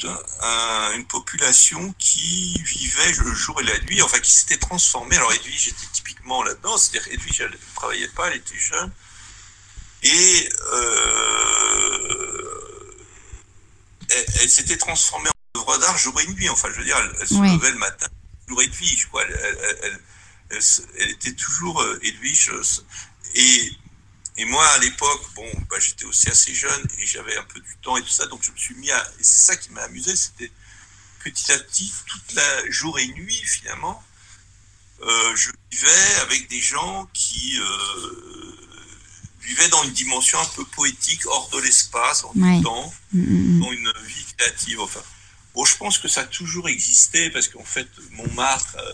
une population qui vivait le jour et la nuit, enfin qui s'était transformée. Alors Edwige était typiquement là-dedans, c'est-à-dire Edwige, elle ne travaillait pas, elle était jeune. Et euh, elle, s'était transformée en œuvre d'art jour et nuit. Enfin, je veux dire, elle, se levait le matin, jour et nuit. Quoi. Elle, elle, était toujours euh, Edwige. Et, et moi, à l'époque, bon, bah, j'étais aussi assez jeune et j'avais un peu du temps et tout ça, donc je me suis mis à. Et c'est ça qui m'a amusé, c'était petit à petit, toute la jour et nuit, finalement, euh, je vivais avec des gens qui. Euh, vivait dans une dimension un peu poétique, hors de l'espace, hors du temps, mm, mm, mm. dans une vie créative. Enfin, bon, je pense que ça a toujours existé parce qu'en fait, Montmartre, euh,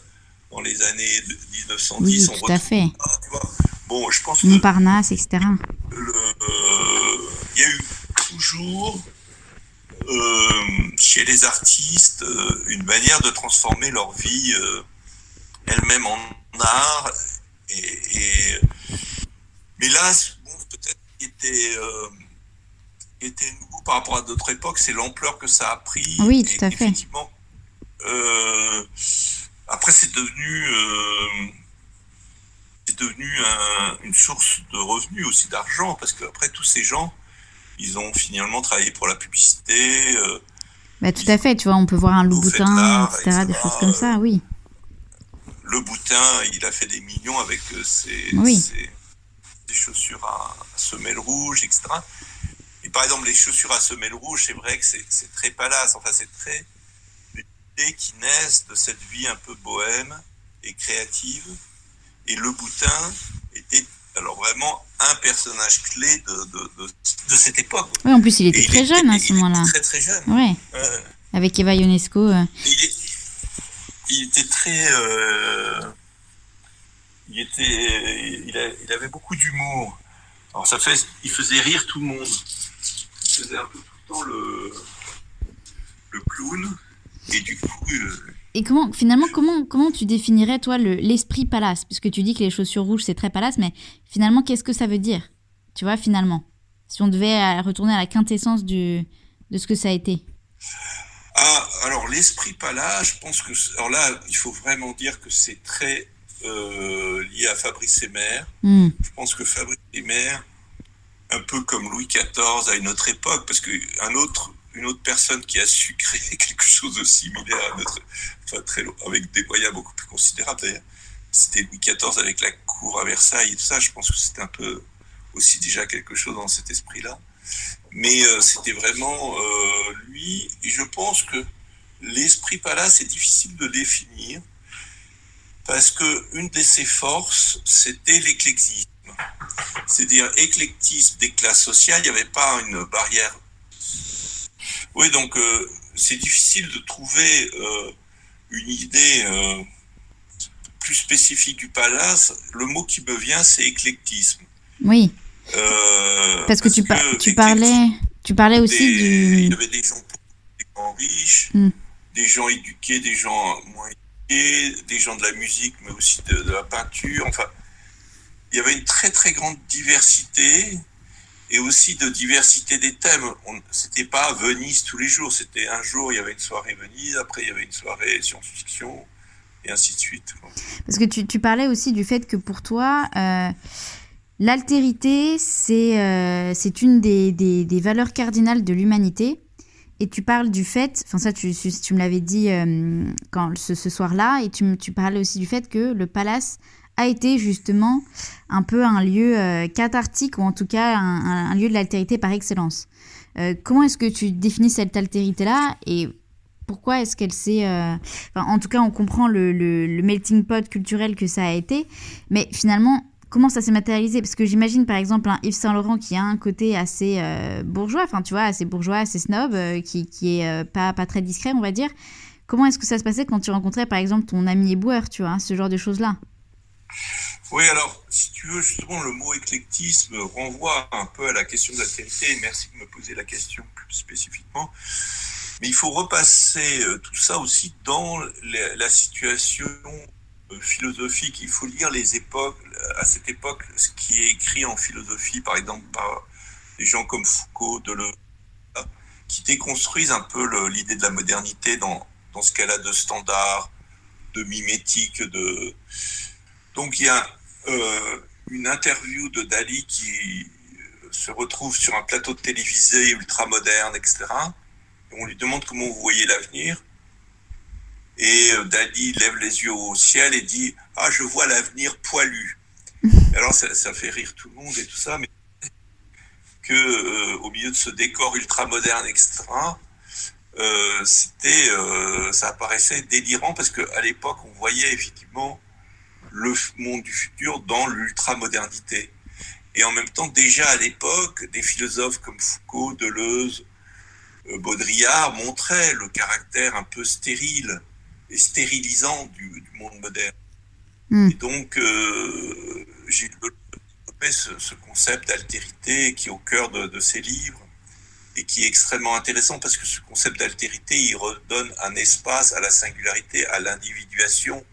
dans les années 1910, oui, tout à fait. bon, je pense que Montparnasse, etc. Euh, il y a eu toujours euh, chez les artistes une manière de transformer leur vie elle-même en art et, et mais là, était, euh, était nouveau par rapport à d'autres époques, c'est l'ampleur que ça a pris. Oui, tout à fait. Effectivement, euh, après, c'est devenu, euh, c'est devenu une source de revenus aussi d'argent, parce qu'après, tous ces gens, ils ont finalement travaillé pour la publicité. Bah, tout à fait, tu vois, on peut voir un Louboutin, etc., etc., des choses comme ça, oui. Le Boutin, il a fait des millions avec ses, oui chaussures à, semelle rouge, etc. Et par exemple, les chaussures à semelle rouge, c'est vrai que c'est très palace, enfin c'est très idées qui naissent de cette vie un peu bohème et créative. Et le boutin était alors vraiment un personnage clé de, de, cette époque. Oui, en plus il était très jeune à ce moment-là. Très très jeune. Ouais. Avec Eva Ionesco. Euh. Il, était très euh, il était, il, avait beaucoup d'humour. Alors ça fait, il faisait rire tout le monde. Il faisait un peu tout le temps le, le clown. Et du coup. Euh, et comment, finalement, comment, comment tu définirais, toi, l'esprit palace? Puisque tu dis que les chaussures rouges, c'est très palace, mais finalement, qu'est-ce que ça veut dire? Tu vois, finalement si on devait retourner à la quintessence du, de ce que ça a été ah, alors l'esprit palace, je pense que alors là, il faut vraiment dire que c'est très euh, lié à Fabrice Emer. Hmm. Je pense que Fabrice Emer, un peu comme Louis XIV à une autre époque, parce qu'un autre une autre personne qui a su <laughs> créer quelque chose de similaire à notre, enfin très avec des moyens beaucoup plus considérables c'était Louis XIV avec la cour à Versailles et tout ça. Je pense que c'était un peu aussi déjà quelque chose dans cet esprit-là. Mais euh, c'était vraiment euh, lui. Et je pense que l'esprit palace est difficile de définir parce que une de ses forces, c'était l'éclectisme. C'est-à-dire éclectisme des classes sociales. Il n'y avait pas une barrière. Oui, donc euh, c'est difficile de trouver une idée plus spécifique du palace. Le mot qui me vient, c'est éclectisme. Oui. Euh, parce que tu, tu parlais, tu parlais aussi du. Il y avait des gens, riches, hmm. des gens éduqués, des gens moins éduqués, des gens de la musique, mais aussi de, la peinture. Enfin, il y avait une très très grande diversité et aussi de diversité des thèmes. C'était pas Venise tous les jours. C'était un jour il y avait une soirée Venise, après il y avait une soirée science-fiction et ainsi de suite. Parce que tu, parlais aussi du fait que pour toi. Euh, L'altérité, c'est euh, une des, des, valeurs cardinales de l'humanité. Et tu parles du fait, enfin ça tu, tu me l'avais dit euh, quand, ce, ce soir-là, et tu, tu parlais aussi du fait que le palace a été justement un peu un lieu euh, cathartique, ou en tout cas un, lieu de l'altérité par excellence. comment est-ce que tu définis cette altérité-là et pourquoi est-ce qu'elle s'est... Enfin, en tout cas, on comprend le, melting pot culturel que ça a été, mais finalement, comment ça s'est matérialisé? Parce que j'imagine par exemple un Yves Saint Laurent qui a un côté assez euh, bourgeois, enfin tu vois, assez bourgeois, assez snob, euh, qui, qui est euh, pas, pas très discret, on va dire. Comment est-ce que ça se passait quand tu rencontrais par exemple ton ami éboueur, tu vois, ce genre de choses-là? Oui, alors si tu veux, justement, le mot éclectisme renvoie un peu à la question de l'altérité. Merci de me poser la question plus spécifiquement. Mais il faut repasser tout ça aussi dans la situation philosophique, il faut lire les époques, à cette époque, ce qui est écrit en philosophie, par exemple par des gens comme Foucault, Deleuze, qui déconstruisent un peu l'idée de la modernité dans, dans ce qu'elle a de standard, de mimétique, de... Donc il y a euh, une interview de Dali qui euh, se retrouve sur un plateau de télévisé ultra moderne, etc. on lui demande comment vous voyez l'avenir. Et euh, Dali lève les yeux au ciel et dit Ah, je vois l'avenir poilu. <laughs> Alors ça, ça, fait rire tout le monde et tout ça, mais <laughs> que euh, au milieu de ce décor ultra moderne, etc., euh, c'était, euh, ça apparaissait délirant parce qu'à l'époque, on voyait effectivement le monde du futur dans l'ultra modernité. Et en même temps, déjà à l'époque, des philosophes comme Foucault, Deleuze, Baudrillard montraient le caractère un peu stérile et stérilisant du, monde moderne. Hmm. Et donc, euh, j'ai développé ce, ce concept d'altérité qui est au cœur de, de, ces livres et qui est extrêmement intéressant parce que ce concept d'altérité, il redonne un espace à la singularité, à l'individuation,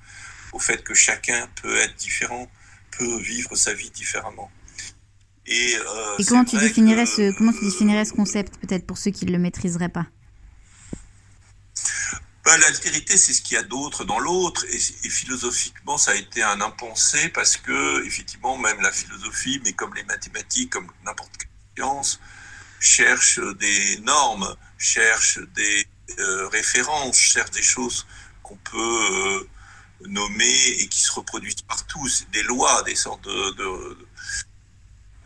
au fait que chacun peut être différent, peut vivre sa vie différemment. Et, euh, et comment, tu définirais ce, comment tu définirais ce concept, peut-être pour ceux qui ne le maîtriseraient pas? Bah, l'altérité, c'est ce qu'il y a d'autre dans l'autre, et, philosophiquement, ça a été un impensé parce que, effectivement, même la philosophie, mais comme les mathématiques, comme n'importe quelle science, cherche des normes, cherche des euh, références, cherche des choses qu'on peut euh, nommer et qui se reproduisent partout, c'est des lois, des sortes de,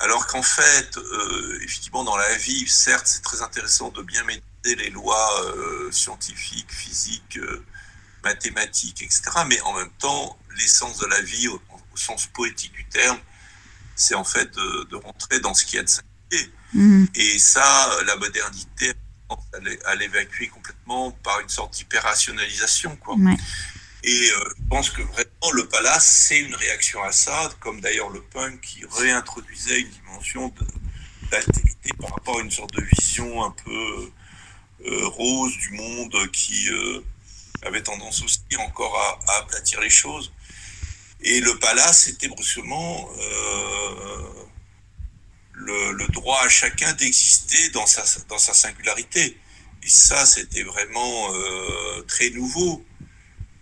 alors qu'en fait, euh, effectivement, dans la vie, certes, c'est très intéressant de bien mettre les lois euh, scientifiques, physiques, euh, mathématiques, etc. Mais en même temps, l'essence de la vie, au, sens poétique du terme, c'est en fait de, rentrer dans ce qui a de singulier. Mhm. Et ça, la modernité, à l'évacuer complètement par une sorte d'hyper-rationalisation. Quoi. Et euh, je pense que vraiment, le palace, c'est une réaction à ça, comme d'ailleurs le punk qui réintroduisait une dimension d'altérité par rapport à une sorte de vision un peu euh, rose du monde qui euh, avait tendance aussi encore à, aplatir les choses. Et le palace était brusquement euh, le, droit à chacun d'exister dans sa, singularité. Et ça, c'était vraiment euh, très nouveau.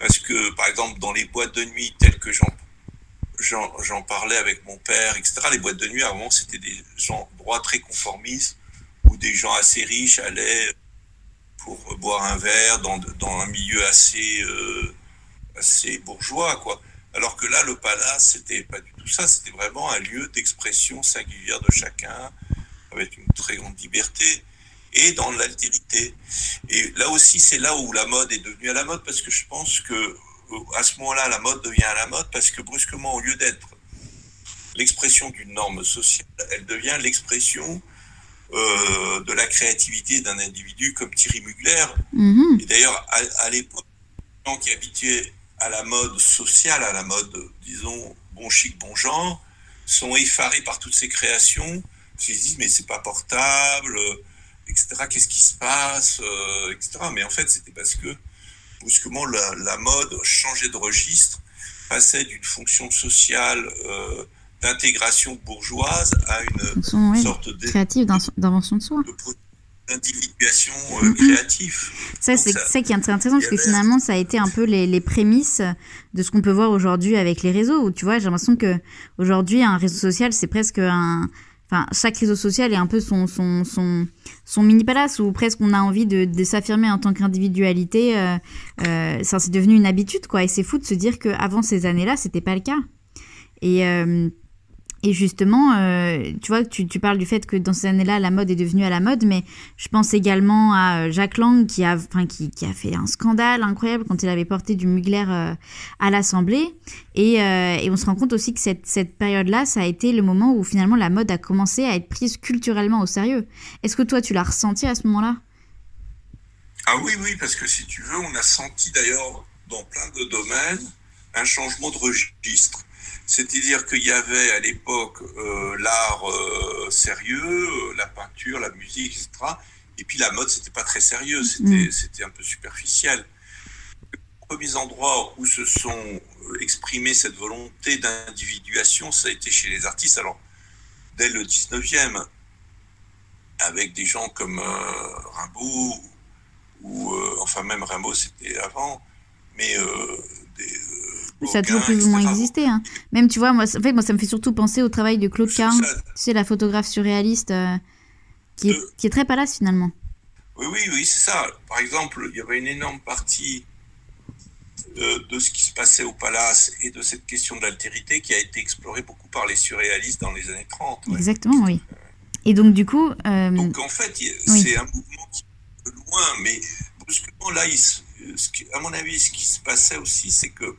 Parce que, par exemple, dans les boîtes de nuit telles que j'en parlais avec mon père, etc., les boîtes de nuit, avant, c'était des endroits très conformistes où des gens assez riches allaient pour boire un verre dans, un milieu assez, euh, assez bourgeois, quoi. Alors que là, le palace, c'était pas du tout ça, c'était vraiment un lieu d'expression singulière de chacun, avec une très grande liberté et dans l'altérité. Et là aussi, c'est là où la mode est devenue à la mode, parce que je pense que euh, à ce moment-là, la mode devient à la mode, parce que brusquement, au lieu d'être l'expression d'une norme sociale, elle devient l'expression euh, de la créativité d'un individu comme Thierry Mugler. Mm-hmm. Et d'ailleurs, à, l'époque, les gens qui habituaient à la mode sociale, à la mode, disons, bon chic, bon genre, sont effarés par toutes ces créations. Ils se disent, mais c'est pas portable, etc. Qu'est-ce qui se passe, euh, etc. Mais en fait, c'était parce que brusquement la, mode changeait de registre, passait d'une fonction sociale euh, d'intégration bourgeoise à une sorte de créative d'invention de soi. d'individuation euh, créative. Ça, c'est ça, qui est intéressant parce que finalement, ça a été un peu les, les prémices de ce qu'on peut voir aujourd'hui avec les réseaux. Où, tu vois, j'ai l'impression que aujourd'hui, un réseau social, c'est presque un, Enfin, chaque réseau social est un peu son, son, son, son mini palace où presque on a envie de, s'affirmer en tant qu'individualité. Euh, euh, ça, c'est devenu une habitude, quoi. Et c'est fou de se dire qu'avant ces années-là, c'était pas le cas. Et, euh, et justement, euh, tu vois, tu, tu parles du fait que dans ces années-là, la mode est devenue à la mode, mais je pense également à euh, Jacques Lang qui a, fait un scandale incroyable quand il avait porté du Mugler euh, à l'Assemblée. Et, et, on se rend compte aussi que cette, cette période-là, ça a été le moment où finalement la mode a commencé à être prise culturellement au sérieux. Est-ce que toi, tu l'as ressenti à ce moment-là? Ah oui, oui, parce que si tu veux, on a senti d'ailleurs dans plein de domaines un changement de registre c'est-à-dire qu'il y avait à l'époque euh, l'art euh, sérieux, euh, la peinture, la musique, etc. Et puis la mode, c'était pas très sérieux, c'était, mm. un peu superficiel. Les premiers endroits où se sont exprimés cette volonté d'individuation, ça a été chez les artistes. Alors, dès le 19e, avec des gens comme Rimbaud, ou enfin même Rimbaud, c'était avant, mais des ça a toujours plus ou moins existé. Hein. Même, tu vois, moi, en fait, moi, ça me fait surtout penser au travail de Claude Cain, c'est la photographe surréaliste euh, qui, est, qui, est, très palace finalement. Oui, oui, oui, c'est ça. Par exemple, il y avait une énorme partie de, ce qui se passait au palace et de cette question de l'altérité qui a été explorée beaucoup par les surréalistes dans les années 30. Exactement, oui. Et donc, du coup. Euh, donc, en fait, c'est un mouvement qui est loin, mais brusquement, là, à mon avis, ce qui se passait aussi, c'est que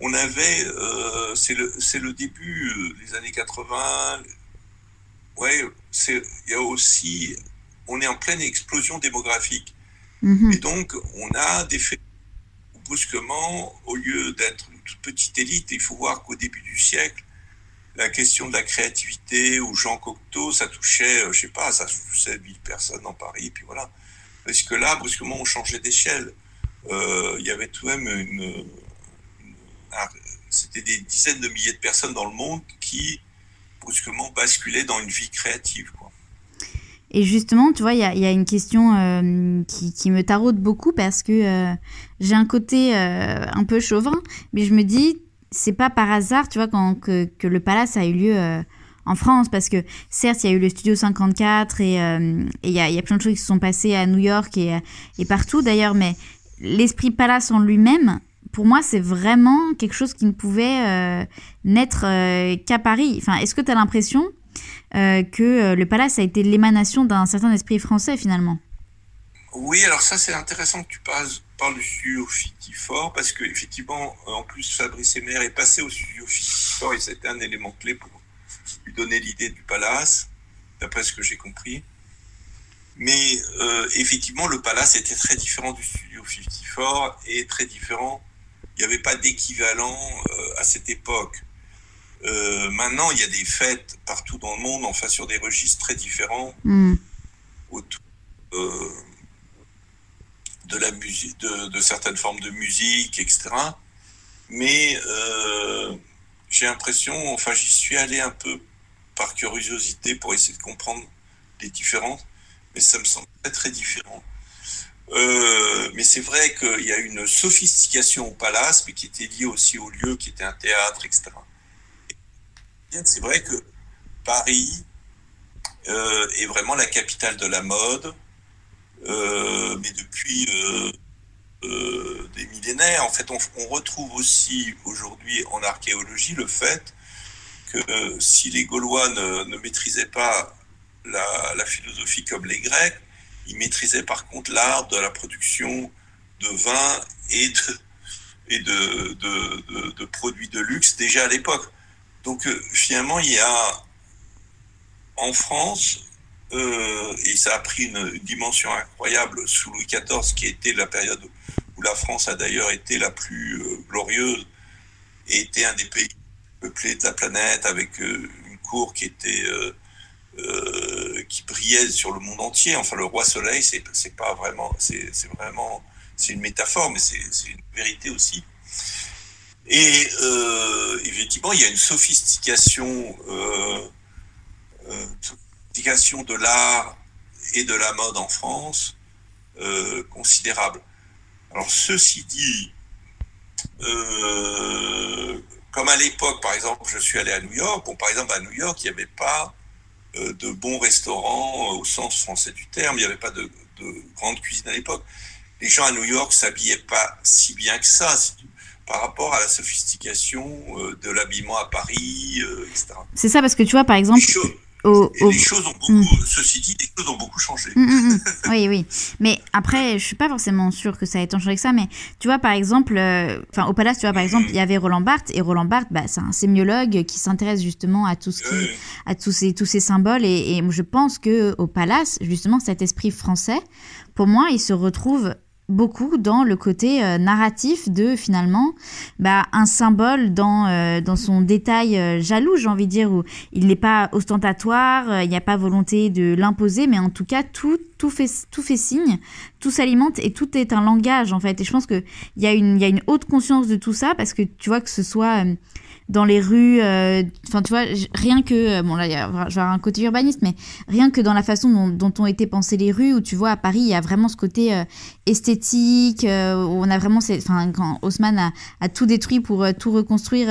on avait, euh, c'est le, le, début des euh, années 80. Ouais, il y a aussi, on est en pleine explosion démographique. Mhm. Et donc, on a des faits brusquement, au lieu d'être une toute petite élite, il faut voir qu'au début du siècle, la question de la créativité ou Jean Cocteau, ça touchait, euh, je sais pas, ça touchait 1000 personnes dans Paris, et puis voilà. Parce que là, brusquement, on changeait d'échelle. Il y avait tout de même une, c'était des dizaines de milliers de personnes dans le monde qui brusquement basculaient dans une vie créative. Et justement, tu vois, il y, a, une question euh, qui, me taraude beaucoup parce que euh, j'ai un côté euh, un peu chauvin, mais je me dis, c'est pas par hasard, tu vois, quand, que, le palace a eu lieu en France, parce que certes, il y a eu le Studio 54 et il y, a, y, a, plein de choses qui se sont passées à New York et, et partout d'ailleurs, mais l'esprit palace en lui-même, pour moi, c'est vraiment quelque chose qui ne pouvait euh, naître euh, qu'à Paris. Enfin, est-ce que tu as l'impression euh, que le palace a été l'émanation d'un certain esprit français finalement? Oui, alors ça c'est intéressant que tu parles, parles du studio Fort parce qu'effectivement, en plus, Fabrice Emer est passé au studio Fort et c'était un élément clé pour lui donner l'idée du palace, d'après ce que j'ai compris. Mais effectivement, le palace était très différent du studio Fort et très différent il n'y avait pas d'équivalent euh, à cette époque. Euh, maintenant, il y a des fêtes partout dans le monde, enfin sur des registres très différents, mm. autour euh, de la musique, de, certaines formes de musique, etc. Mais j'ai l'impression, enfin j'y suis allé un peu par curiosité pour essayer de comprendre les différences, mais ça me semble très très différent. Euh, mais c'est vrai qu'il y a une sophistication au palace, mais qui était liée aussi au lieu, qui était un théâtre, etc. C'est vrai que Paris euh, est vraiment la capitale de la mode, euh, mais depuis des millénaires. En fait, on, retrouve aussi aujourd'hui en archéologie le fait que si les Gaulois ne, maîtrisaient pas la, philosophie comme les Grecs, ils maîtrisaient par contre l'art de la production de vin et de, produits de luxe déjà à l'époque. Donc euh, finalement, il y a en France, euh, et ça a pris une dimension incroyable sous Louis XIV, qui était la période où la France a d'ailleurs été la plus euh, glorieuse et était un des pays peuplés de la planète avec une cour qui était qui brillait sur le monde entier. Enfin, le roi soleil, c'est pas vraiment, c'est vraiment, c'est une métaphore, mais c'est une vérité aussi. Et euh, effectivement, il y a une sophistication, euh, euh, sophistication de l'art et de la mode en France considérable. Alors, ceci dit, comme à l'époque, par exemple, je suis allé à New York, bon, par exemple, à New York, il n'y avait pas de bons restaurants euh, au sens français du terme, il n'y avait pas de, de grande cuisine à l'époque. Les gens à New York s'habillaient pas si bien que ça, par rapport à la sophistication euh, de l'habillement à Paris, euh, etc. C'est ça, parce que tu vois, par exemple. Les choses, les ont beaucoup, mmh. ceci dit, les choses ont beaucoup changé. Mmh, mmh, <laughs> oui, oui. Mais après, je suis pas forcément sûre que ça ait tant changé que ça. Mais tu vois, par exemple, enfin, euh, au Palace, tu vois, par exemple, il y avait Roland Barthes et Roland Barthes, bah, c'est un sémiologue qui s'intéresse justement à tout ce qui, à tous ces, tous ces symboles. Et, et je pense que au Palace, justement, cet esprit français, pour moi, il se retrouve beaucoup dans le côté euh, narratif de finalement bah, un symbole dans, euh, dans son détail euh, jaloux, j'ai envie de dire, où il n'est pas ostentatoire, il n'y a pas volonté de l'imposer, mais en tout cas tout, tout, fait, tout fait signe, tout s'alimente et tout est un langage en fait. Et je pense qu'il y, y a une haute conscience de tout ça parce que tu vois que ce soit dans les rues. Enfin, euh, tu vois, rien que. Bon, là, y a un côté urbaniste, mais rien que dans la façon dont, ont été pensées les rues, où tu vois, à Paris, il y a vraiment ce côté euh, esthétique, euh, où on a vraiment. Enfin, quand Haussmann a, a, tout détruit pour tout reconstruire.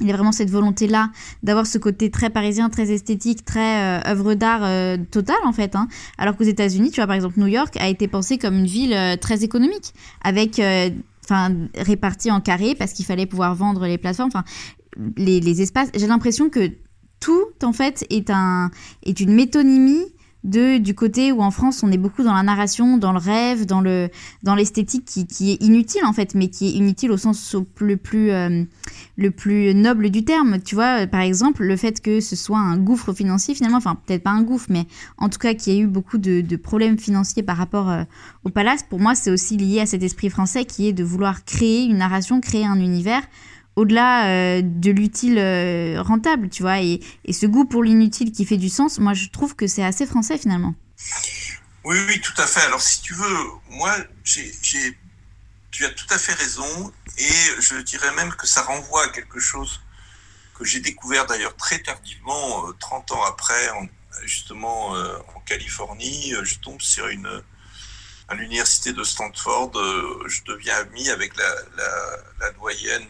il y a vraiment cette volonté-là d'avoir ce côté très parisien, très esthétique, très euh, œuvre d'art euh, totale en fait. Hein. Alors qu'aux États-Unis, tu vois, par exemple, New York a été pensé comme une ville euh, très économique, avec enfin répartis en carrés parce qu'il fallait pouvoir vendre les plateformes, enfin les, les espaces. J'ai l'impression que tout en fait est un est une métonymie de du côté où en France on est beaucoup dans la narration, dans le rêve, dans le dans l'esthétique qui, qui est inutile en fait, mais qui est inutile au sens le plus euh, le plus noble du terme. Tu vois, par exemple, le fait que ce soit un gouffre financier finalement, enfin peut-être pas un gouffre, mais en tout cas qu'il y a eu beaucoup de, de problèmes financiers par rapport euh, au palace. Pour moi, c'est aussi lié à cet esprit français qui est de vouloir créer une narration, créer un univers au-delà euh, de l'utile euh, rentable, tu vois, et, ce goût pour l'inutile qui fait du sens, moi je trouve que c'est assez français finalement. Oui, oui, tout à fait. Alors si tu veux, moi, tu as tout à fait raison, et je dirais même que ça renvoie à quelque chose que j'ai découvert d'ailleurs très tardivement, euh, 30 ans après, en, justement euh, en Californie, je tombe sur une à l'université de Stanford, je deviens ami avec la, la doyenne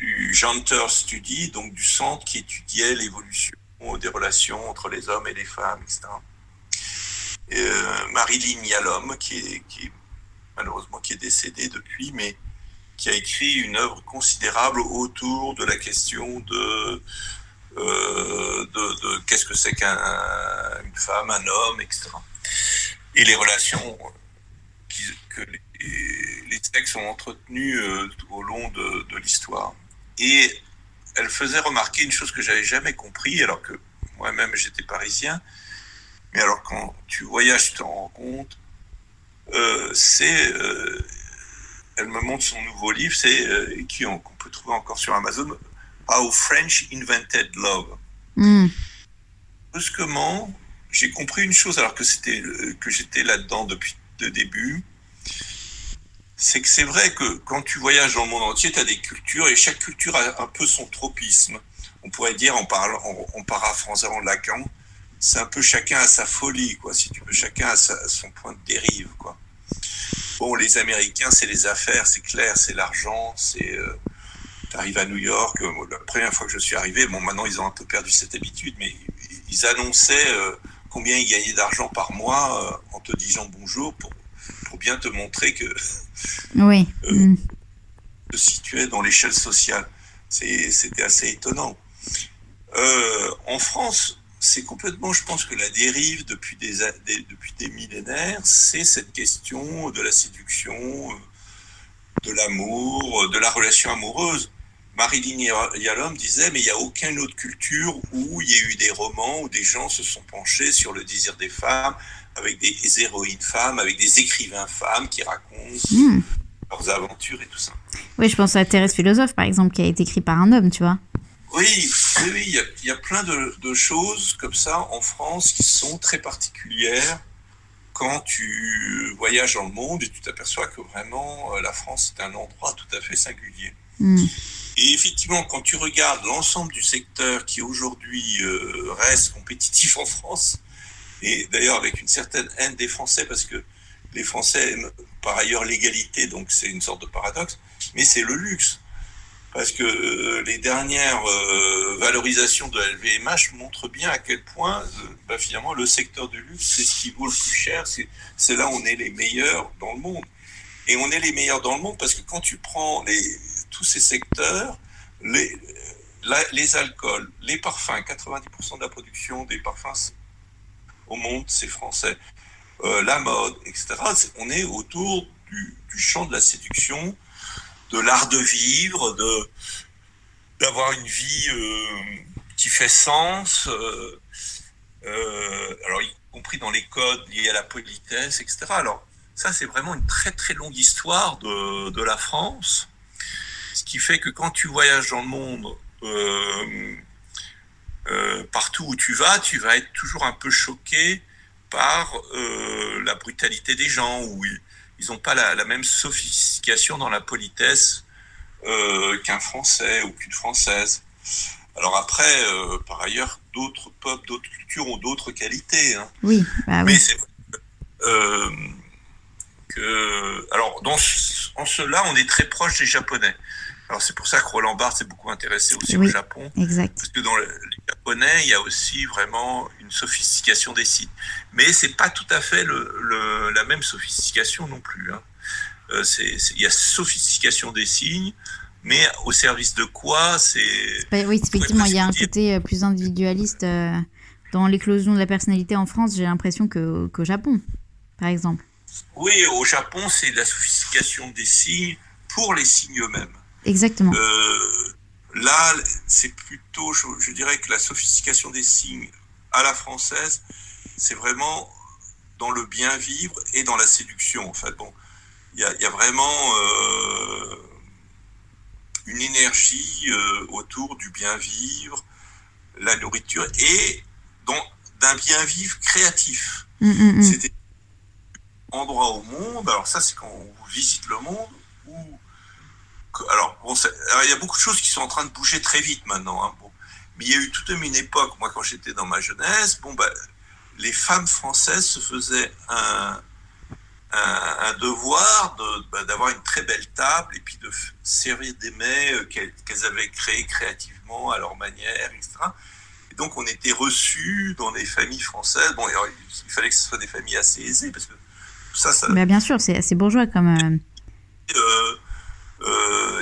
du Janter Study, donc du centre qui étudiait l'évolution des relations entre les hommes et les femmes, etc. Et, euh, Marilyn Yalom, qui est, malheureusement qui est décédée depuis, mais qui a écrit une œuvre considérable autour de la question de, euh, qu'est-ce que c'est qu'une femme, un homme, etc. Et les relations que les, textes ont entretenues euh, au long de l'histoire. Et elle faisait remarquer une chose que j'avais jamais compris, alors que moi-même j'étais parisien. Mais alors quand tu voyages, tu t'en rends compte. Euh, c'est, euh, elle me montre son nouveau livre, c'est euh, qui on, qu'on peut trouver encore sur Amazon, How French Invented Love. Mm. Brusquement, j'ai compris une chose, alors que c'était que j'étais là-dedans depuis le début c'est que c'est vrai que quand tu voyages dans le monde entier, tu as des cultures et chaque culture a un peu son tropisme. on pourrait dire en, parlant, en, paraphrasant Lacan, c'est un peu chacun à sa folie, quoi, si tu veux, chacun à, son point de dérive, quoi. Bon, les Américains, c'est les affaires, c'est clair, c'est l'argent, c'est. Euh, tu arrives à New York, euh, la première fois que je suis arrivé, bon, maintenant ils ont un peu perdu cette habitude, mais ils annonçaient euh, combien ils gagnaient d'argent par mois en te disant bonjour pour, pour bien te montrer que. <laughs> Oui. Mm. se situait dans l'échelle sociale. C'était assez étonnant. Euh, en France, c'est complètement, je pense que la dérive depuis des, depuis des millénaires, c'est cette question de la séduction, euh, de l'amour, de la relation amoureuse. Marilyn Yalom disait, mais il n'y a aucune autre culture où il y a eu des romans où des gens se sont penchés sur le désir des femmes, avec des héroïnes femmes, avec des écrivains femmes qui racontent hmm. leurs aventures et tout ça. Oui, je pense à Thérèse Philosophe, par exemple, qui a été écrit par un homme, tu vois. Oui, oui, il y, a plein de, choses comme ça en France qui sont très particulières quand tu voyages dans le monde et tu t'aperçois que vraiment euh, la France est un endroit tout à fait singulier. Hmm. Et effectivement, quand tu regardes l'ensemble du secteur qui aujourd'hui euh, reste compétitif en France, et d'ailleurs avec une certaine haine des Français, parce que les Français aiment par ailleurs l'égalité, donc c'est une sorte de paradoxe, mais c'est le luxe parce que euh, les dernières euh, valorisations de LVMH montrent bien à quel point, euh, bah, finalement, le secteur du luxe, c'est ce qui vaut le plus cher, c'est là où on est les meilleurs dans le monde. Et on est les meilleurs dans le monde parce que quand tu prends les, tous ces secteurs, les, les alcools, les parfums, 90% de la production des parfums au monde, c'est français. la mode, etc. on est autour du, champ de la séduction, de l'art de vivre, de d'avoir une vie euh, qui fait sens, euh, euh, alors y compris dans les codes liés à la politesse, etc. Alors ça, c'est vraiment une très très longue histoire de, de, la France, ce qui fait que quand tu voyages dans le monde, partout où tu vas, tu vas être toujours un peu choqué par la brutalité des gens, où ils n'ont pas la, même sophistication dans la politesse euh, qu'un Français ou qu'une Française. Alors après, euh, par ailleurs, d'autres peuples, d'autres cultures ont d'autres qualités. Hein. Oui, bah oui. Mais c'est euh, que, alors dans, en cela, on est très proche des Japonais. Alors c'est pour ça que Roland Barthes s'est beaucoup intéressé aussi au Japon. Exact. Parce que dans les japonais, il y a aussi vraiment une sophistication des signes. Mais c'est pas tout à fait le, la même sophistication non plus. Hein. Euh, il y a sophistication des signes, mais au service de quoi c'est Oui, effectivement, il y a un côté euh, plus individualiste euh, dans l'éclosion de la personnalité en France. J'ai l'impression que qu'au Japon, par exemple. Oui, au Japon, c'est la sophistication des signes pour les signes eux-mêmes. Exactement. Euh, là, c'est plutôt, je, dirais que la sophistication des signes à la française, c'est vraiment dans le bien vivre et dans la séduction. En fait, bon, il y a, vraiment euh, une énergie euh, autour du bien vivre, la nourriture et d'un bien vivre créatif. Mm, mm, mm. C'est des endroits au monde. Alors ça, c'est quand on visite le monde alors, bon, il y a beaucoup de choses qui sont en train de bouger très vite maintenant. Hein, Mais il y a eu toute une époque, moi quand j'étais dans ma jeunesse, bon, bah, les femmes françaises se faisaient un, un, devoir bah, d'avoir une très belle table et puis de servir des mets euh, qu'elles avaient créés créativement à leur manière, etc. Et donc on était reçus dans les familles françaises. Bon, il fallait que ce soit des familles assez aisées parce que ça, ça. Mais bien sûr, c'est assez bourgeois comme. Euh, euh,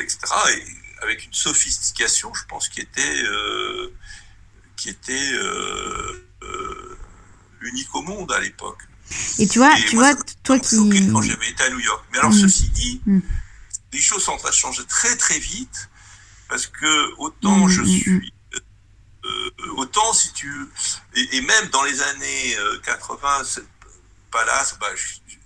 etc. Et avec une sophistication, je pense, qui était, euh, qui était euh, unique au monde à l'époque. Et tu vois, tu vois, toi qui. Quand j'avais été à New York. Mais alors, mm. ceci dit, mm. les choses sont en train de changer très très vite parce que autant mm, je suis. autant si tu. Et, même dans les années 80, Palace, bah,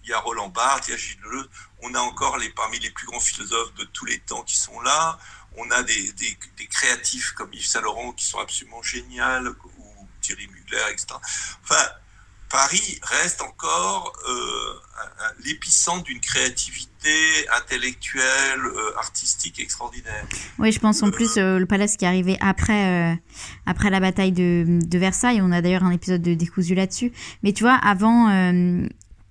il y a Roland Barthes, il y a Gilles Deleuze, on a encore les, parmi les plus grands philosophes de tous les temps qui sont là. On a des, des, créatifs comme Yves Saint Laurent qui sont absolument géniaux, ou Thierry Mugler, etc. Enfin, Paris reste encore euh, l'épicentre d'une créativité intellectuelle, euh, artistique extraordinaire. Oui, je pense en plus le palace qui est arrivé après, après la bataille de, de, Versailles. On a d'ailleurs un épisode de Décousu là-dessus. Mais tu vois, avant,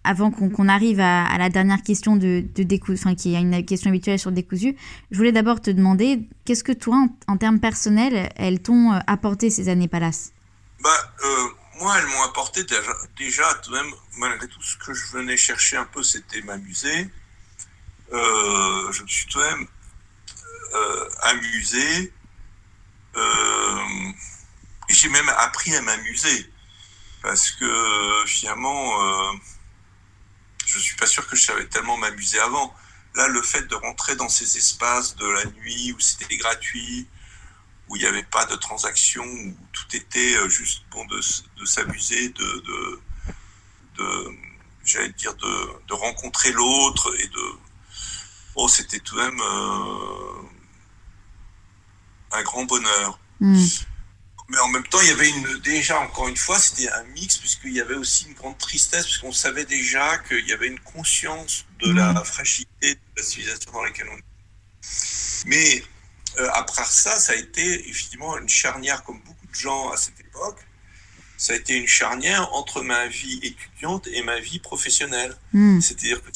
avant qu'on arrive à, la dernière question de, de Décousu, enfin qui est une question habituelle sur Décousu, je voulais d'abord te demander qu'est-ce que toi, en, termes personnels, elles t'ont apporté ces années Palace? Bah, euh, Moi, elles m'ont apporté déjà, déjà, tout même, malgré tout ce que je venais chercher un peu, c'était m'amuser. Euh, je me suis tout de même euh, amusé. j'ai même appris à m'amuser. Parce que finalement je suis pas sûr que je savais tellement m'amuser avant. Là, le fait de rentrer dans ces espaces de la nuit où c'était gratuit, où il n'y avait pas de transaction, où tout était euh, juste bon de, s'amuser, de, de, j'allais dire, de, rencontrer l'autre et de. Oh, c'était tout de même euh, un grand bonheur. Hmm mais en même temps, il y avait une, déjà, encore une fois, c'était un mix, puisqu'il y avait aussi une grande tristesse, puisqu'on savait déjà qu'il y avait une conscience de la mm. fragilité de la civilisation dans laquelle on est. Mais euh, après ça, ça a été effectivement une charnière, comme beaucoup de gens à cette époque, ça a été une charnière entre ma vie étudiante et ma vie professionnelle. Mm. C'est-à-dire que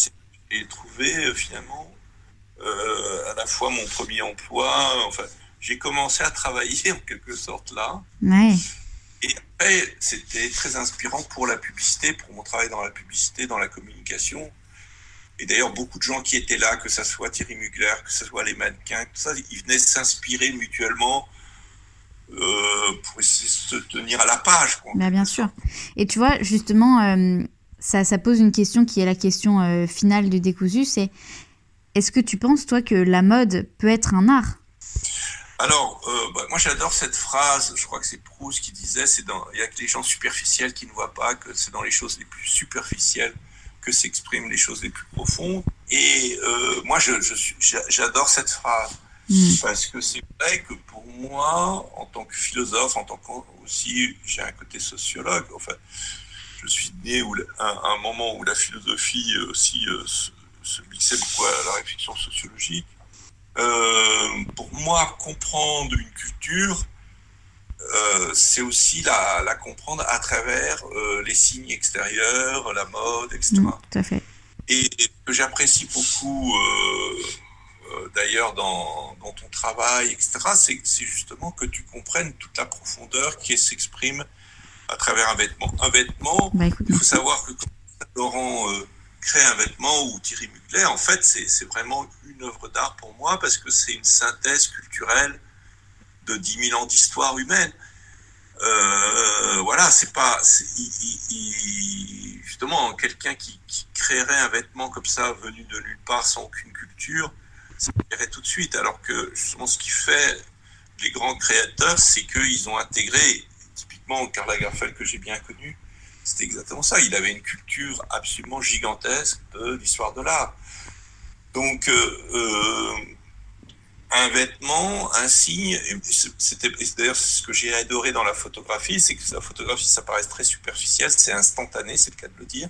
j'ai trouvé euh, finalement euh, à la fois mon premier emploi, enfin, j'ai commencé à travailler en quelque sorte là. Et après, c'était très inspirant pour la publicité, pour mon travail dans la publicité, dans la communication. Et d'ailleurs, beaucoup de gens qui étaient là, que ce soit Thierry Mugler, que ce soit les mannequins, tout ça, ils venaient s'inspirer mutuellement euh, pour essayer de se tenir à la page. Bah, bien sûr. Et tu vois, justement, euh, ça, ça, pose une question qui est la question euh, finale du décousu, c'est est-ce que tu penses, toi, que la mode peut être un art? Alors, euh, bah, moi j'adore cette phrase, je crois que c'est Proust qui disait, c'est dans, il y a que les gens superficiels qui ne voient pas que c'est dans les choses les plus superficielles que s'expriment les choses les plus profondes. Et euh, moi je, j'adore cette phrase mm. parce que c'est vrai que pour moi, en tant que philosophe, en tant que aussi j'ai un côté sociologue. Enfin, je suis né où, à un moment où la philosophie aussi euh, se, se mixait beaucoup à la réflexion sociologique. Euh, pour moi, comprendre une culture, euh, c'est aussi la, la, comprendre à travers euh, les signes extérieurs, la mode, etc. Mm, tout à fait. Et ce que j'apprécie beaucoup, d'ailleurs, dans, dans, ton travail, etc., c'est justement que tu comprennes toute la profondeur qui s'exprime à travers un vêtement. Un vêtement, bah, il faut savoir que quand Laurent créer un vêtement ou Thierry Mugler, en fait, c'est vraiment une œuvre d'art pour moi parce que c'est une synthèse culturelle de 10 000 ans d'histoire humaine. Euh, voilà, c'est pas. justement, quelqu'un qui, créerait un vêtement comme ça, venu de nulle part, sans aucune culture, ça plairait tout de suite. Alors que, justement, ce qui fait les grands créateurs, c'est qu'ils ont intégré, typiquement Karl Lagerfeld, que j'ai bien connu, c'était exactement ça. Il avait une culture absolument gigantesque de l'histoire de l'art. Donc, euh, euh, un vêtement, un signe, c'était d'ailleurs ce que j'ai adoré dans la photographie, c'est que la photographie, ça paraît très superficiel, c'est instantané, c'est le cas de le dire,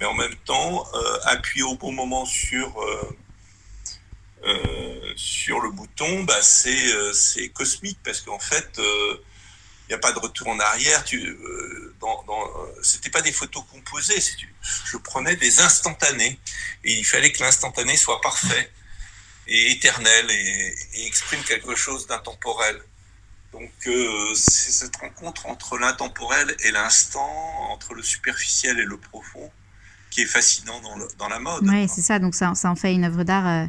mais en même temps, euh, appuyer au bon moment sur sur le bouton, bah, c'est cosmique parce qu'en fait, il n'y a pas de retour en arrière. Euh, dans, dans, euh, c'était pas des photos composées. je prenais des instantanés et il fallait que l'instantané soit parfait et éternel et, exprime quelque chose d'intemporel. Donc euh, c'est cette rencontre entre l'intemporel et l'instant, entre le superficiel et le profond, qui est fascinant dans, la mode. Oui, c'est ça. Donc ça, en fait une œuvre d'art euh,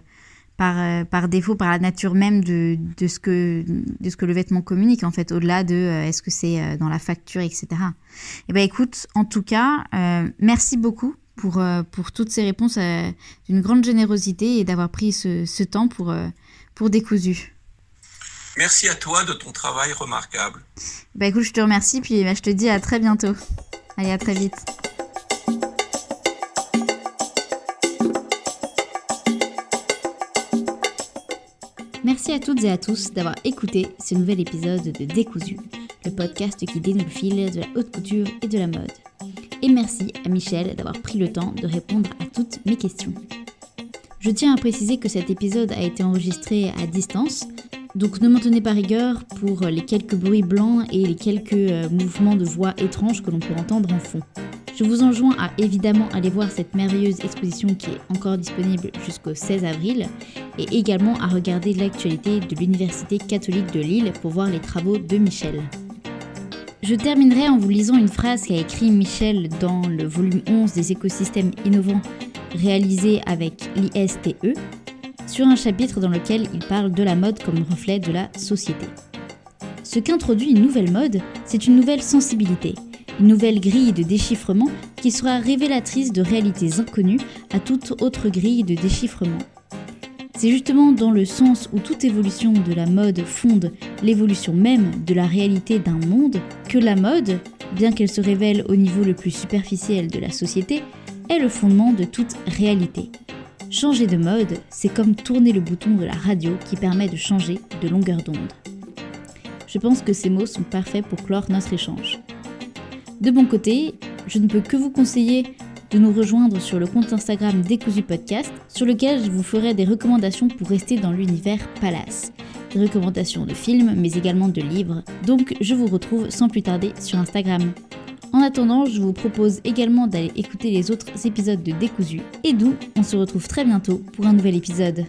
par défaut, par la nature même de, de, ce que, de ce que le vêtement communique, en fait, au-delà de euh, est-ce que c'est euh, dans la facture, etc. Eh bien, écoute, en tout cas, merci beaucoup pour, pour toutes ces réponses d'une grande générosité et d'avoir pris ce, ce, temps pour, pour Décousu. Merci à toi de ton travail remarquable. Bah écoute, je te remercie, puis bah, je te dis à très bientôt. Allez, à très vite. Merci à toutes et à tous d'avoir écouté ce nouvel épisode de Décousu, le podcast qui dénoue le fil de la haute couture et de la mode. et merci à Michel d'avoir pris le temps de répondre à toutes mes questions. Je tiens à préciser que cet épisode a été enregistré à distance, donc ne m'en tenez pas rigueur pour les quelques bruits blancs et les quelques euh, mouvements de voix étranges que l'on peut entendre en fond. Je vous enjoins à évidemment aller voir cette merveilleuse exposition qui est encore disponible jusqu'au 16 avril et également à regarder l'actualité de l'Université catholique de Lille pour voir les travaux de Michel. Je terminerai en vous lisant une phrase qu'a écrit Michel dans le volume 11 des écosystèmes innovants réalisé avec l'ISTE sur un chapitre dans lequel il parle de la mode comme reflet de la société. Ce qu'introduit une nouvelle mode, c'est une nouvelle sensibilité, une nouvelle grille de déchiffrement qui sera révélatrice de réalités inconnues à toute autre grille de déchiffrement. C'est justement dans le sens où toute évolution de la mode fonde l'évolution même de la réalité d'un monde que la mode, bien qu'elle se révèle au niveau le plus superficiel de la société, est le fondement de toute réalité. Changer de mode, c'est comme tourner le bouton de la radio qui permet de changer de longueur d'onde. Je pense que ces mots sont parfaits pour clore notre échange. De mon côté, je ne peux que vous conseiller de nous rejoindre sur le compte Instagram Décousu Podcast, sur lequel je vous ferai des recommandations pour rester dans l'univers Palace. Des recommandations de films, mais également de livres. Donc je vous retrouve sans plus tarder sur Instagram. En attendant, je vous propose également d'aller écouter les autres épisodes de Décousu, et d'où on se retrouve très bientôt pour un nouvel épisode.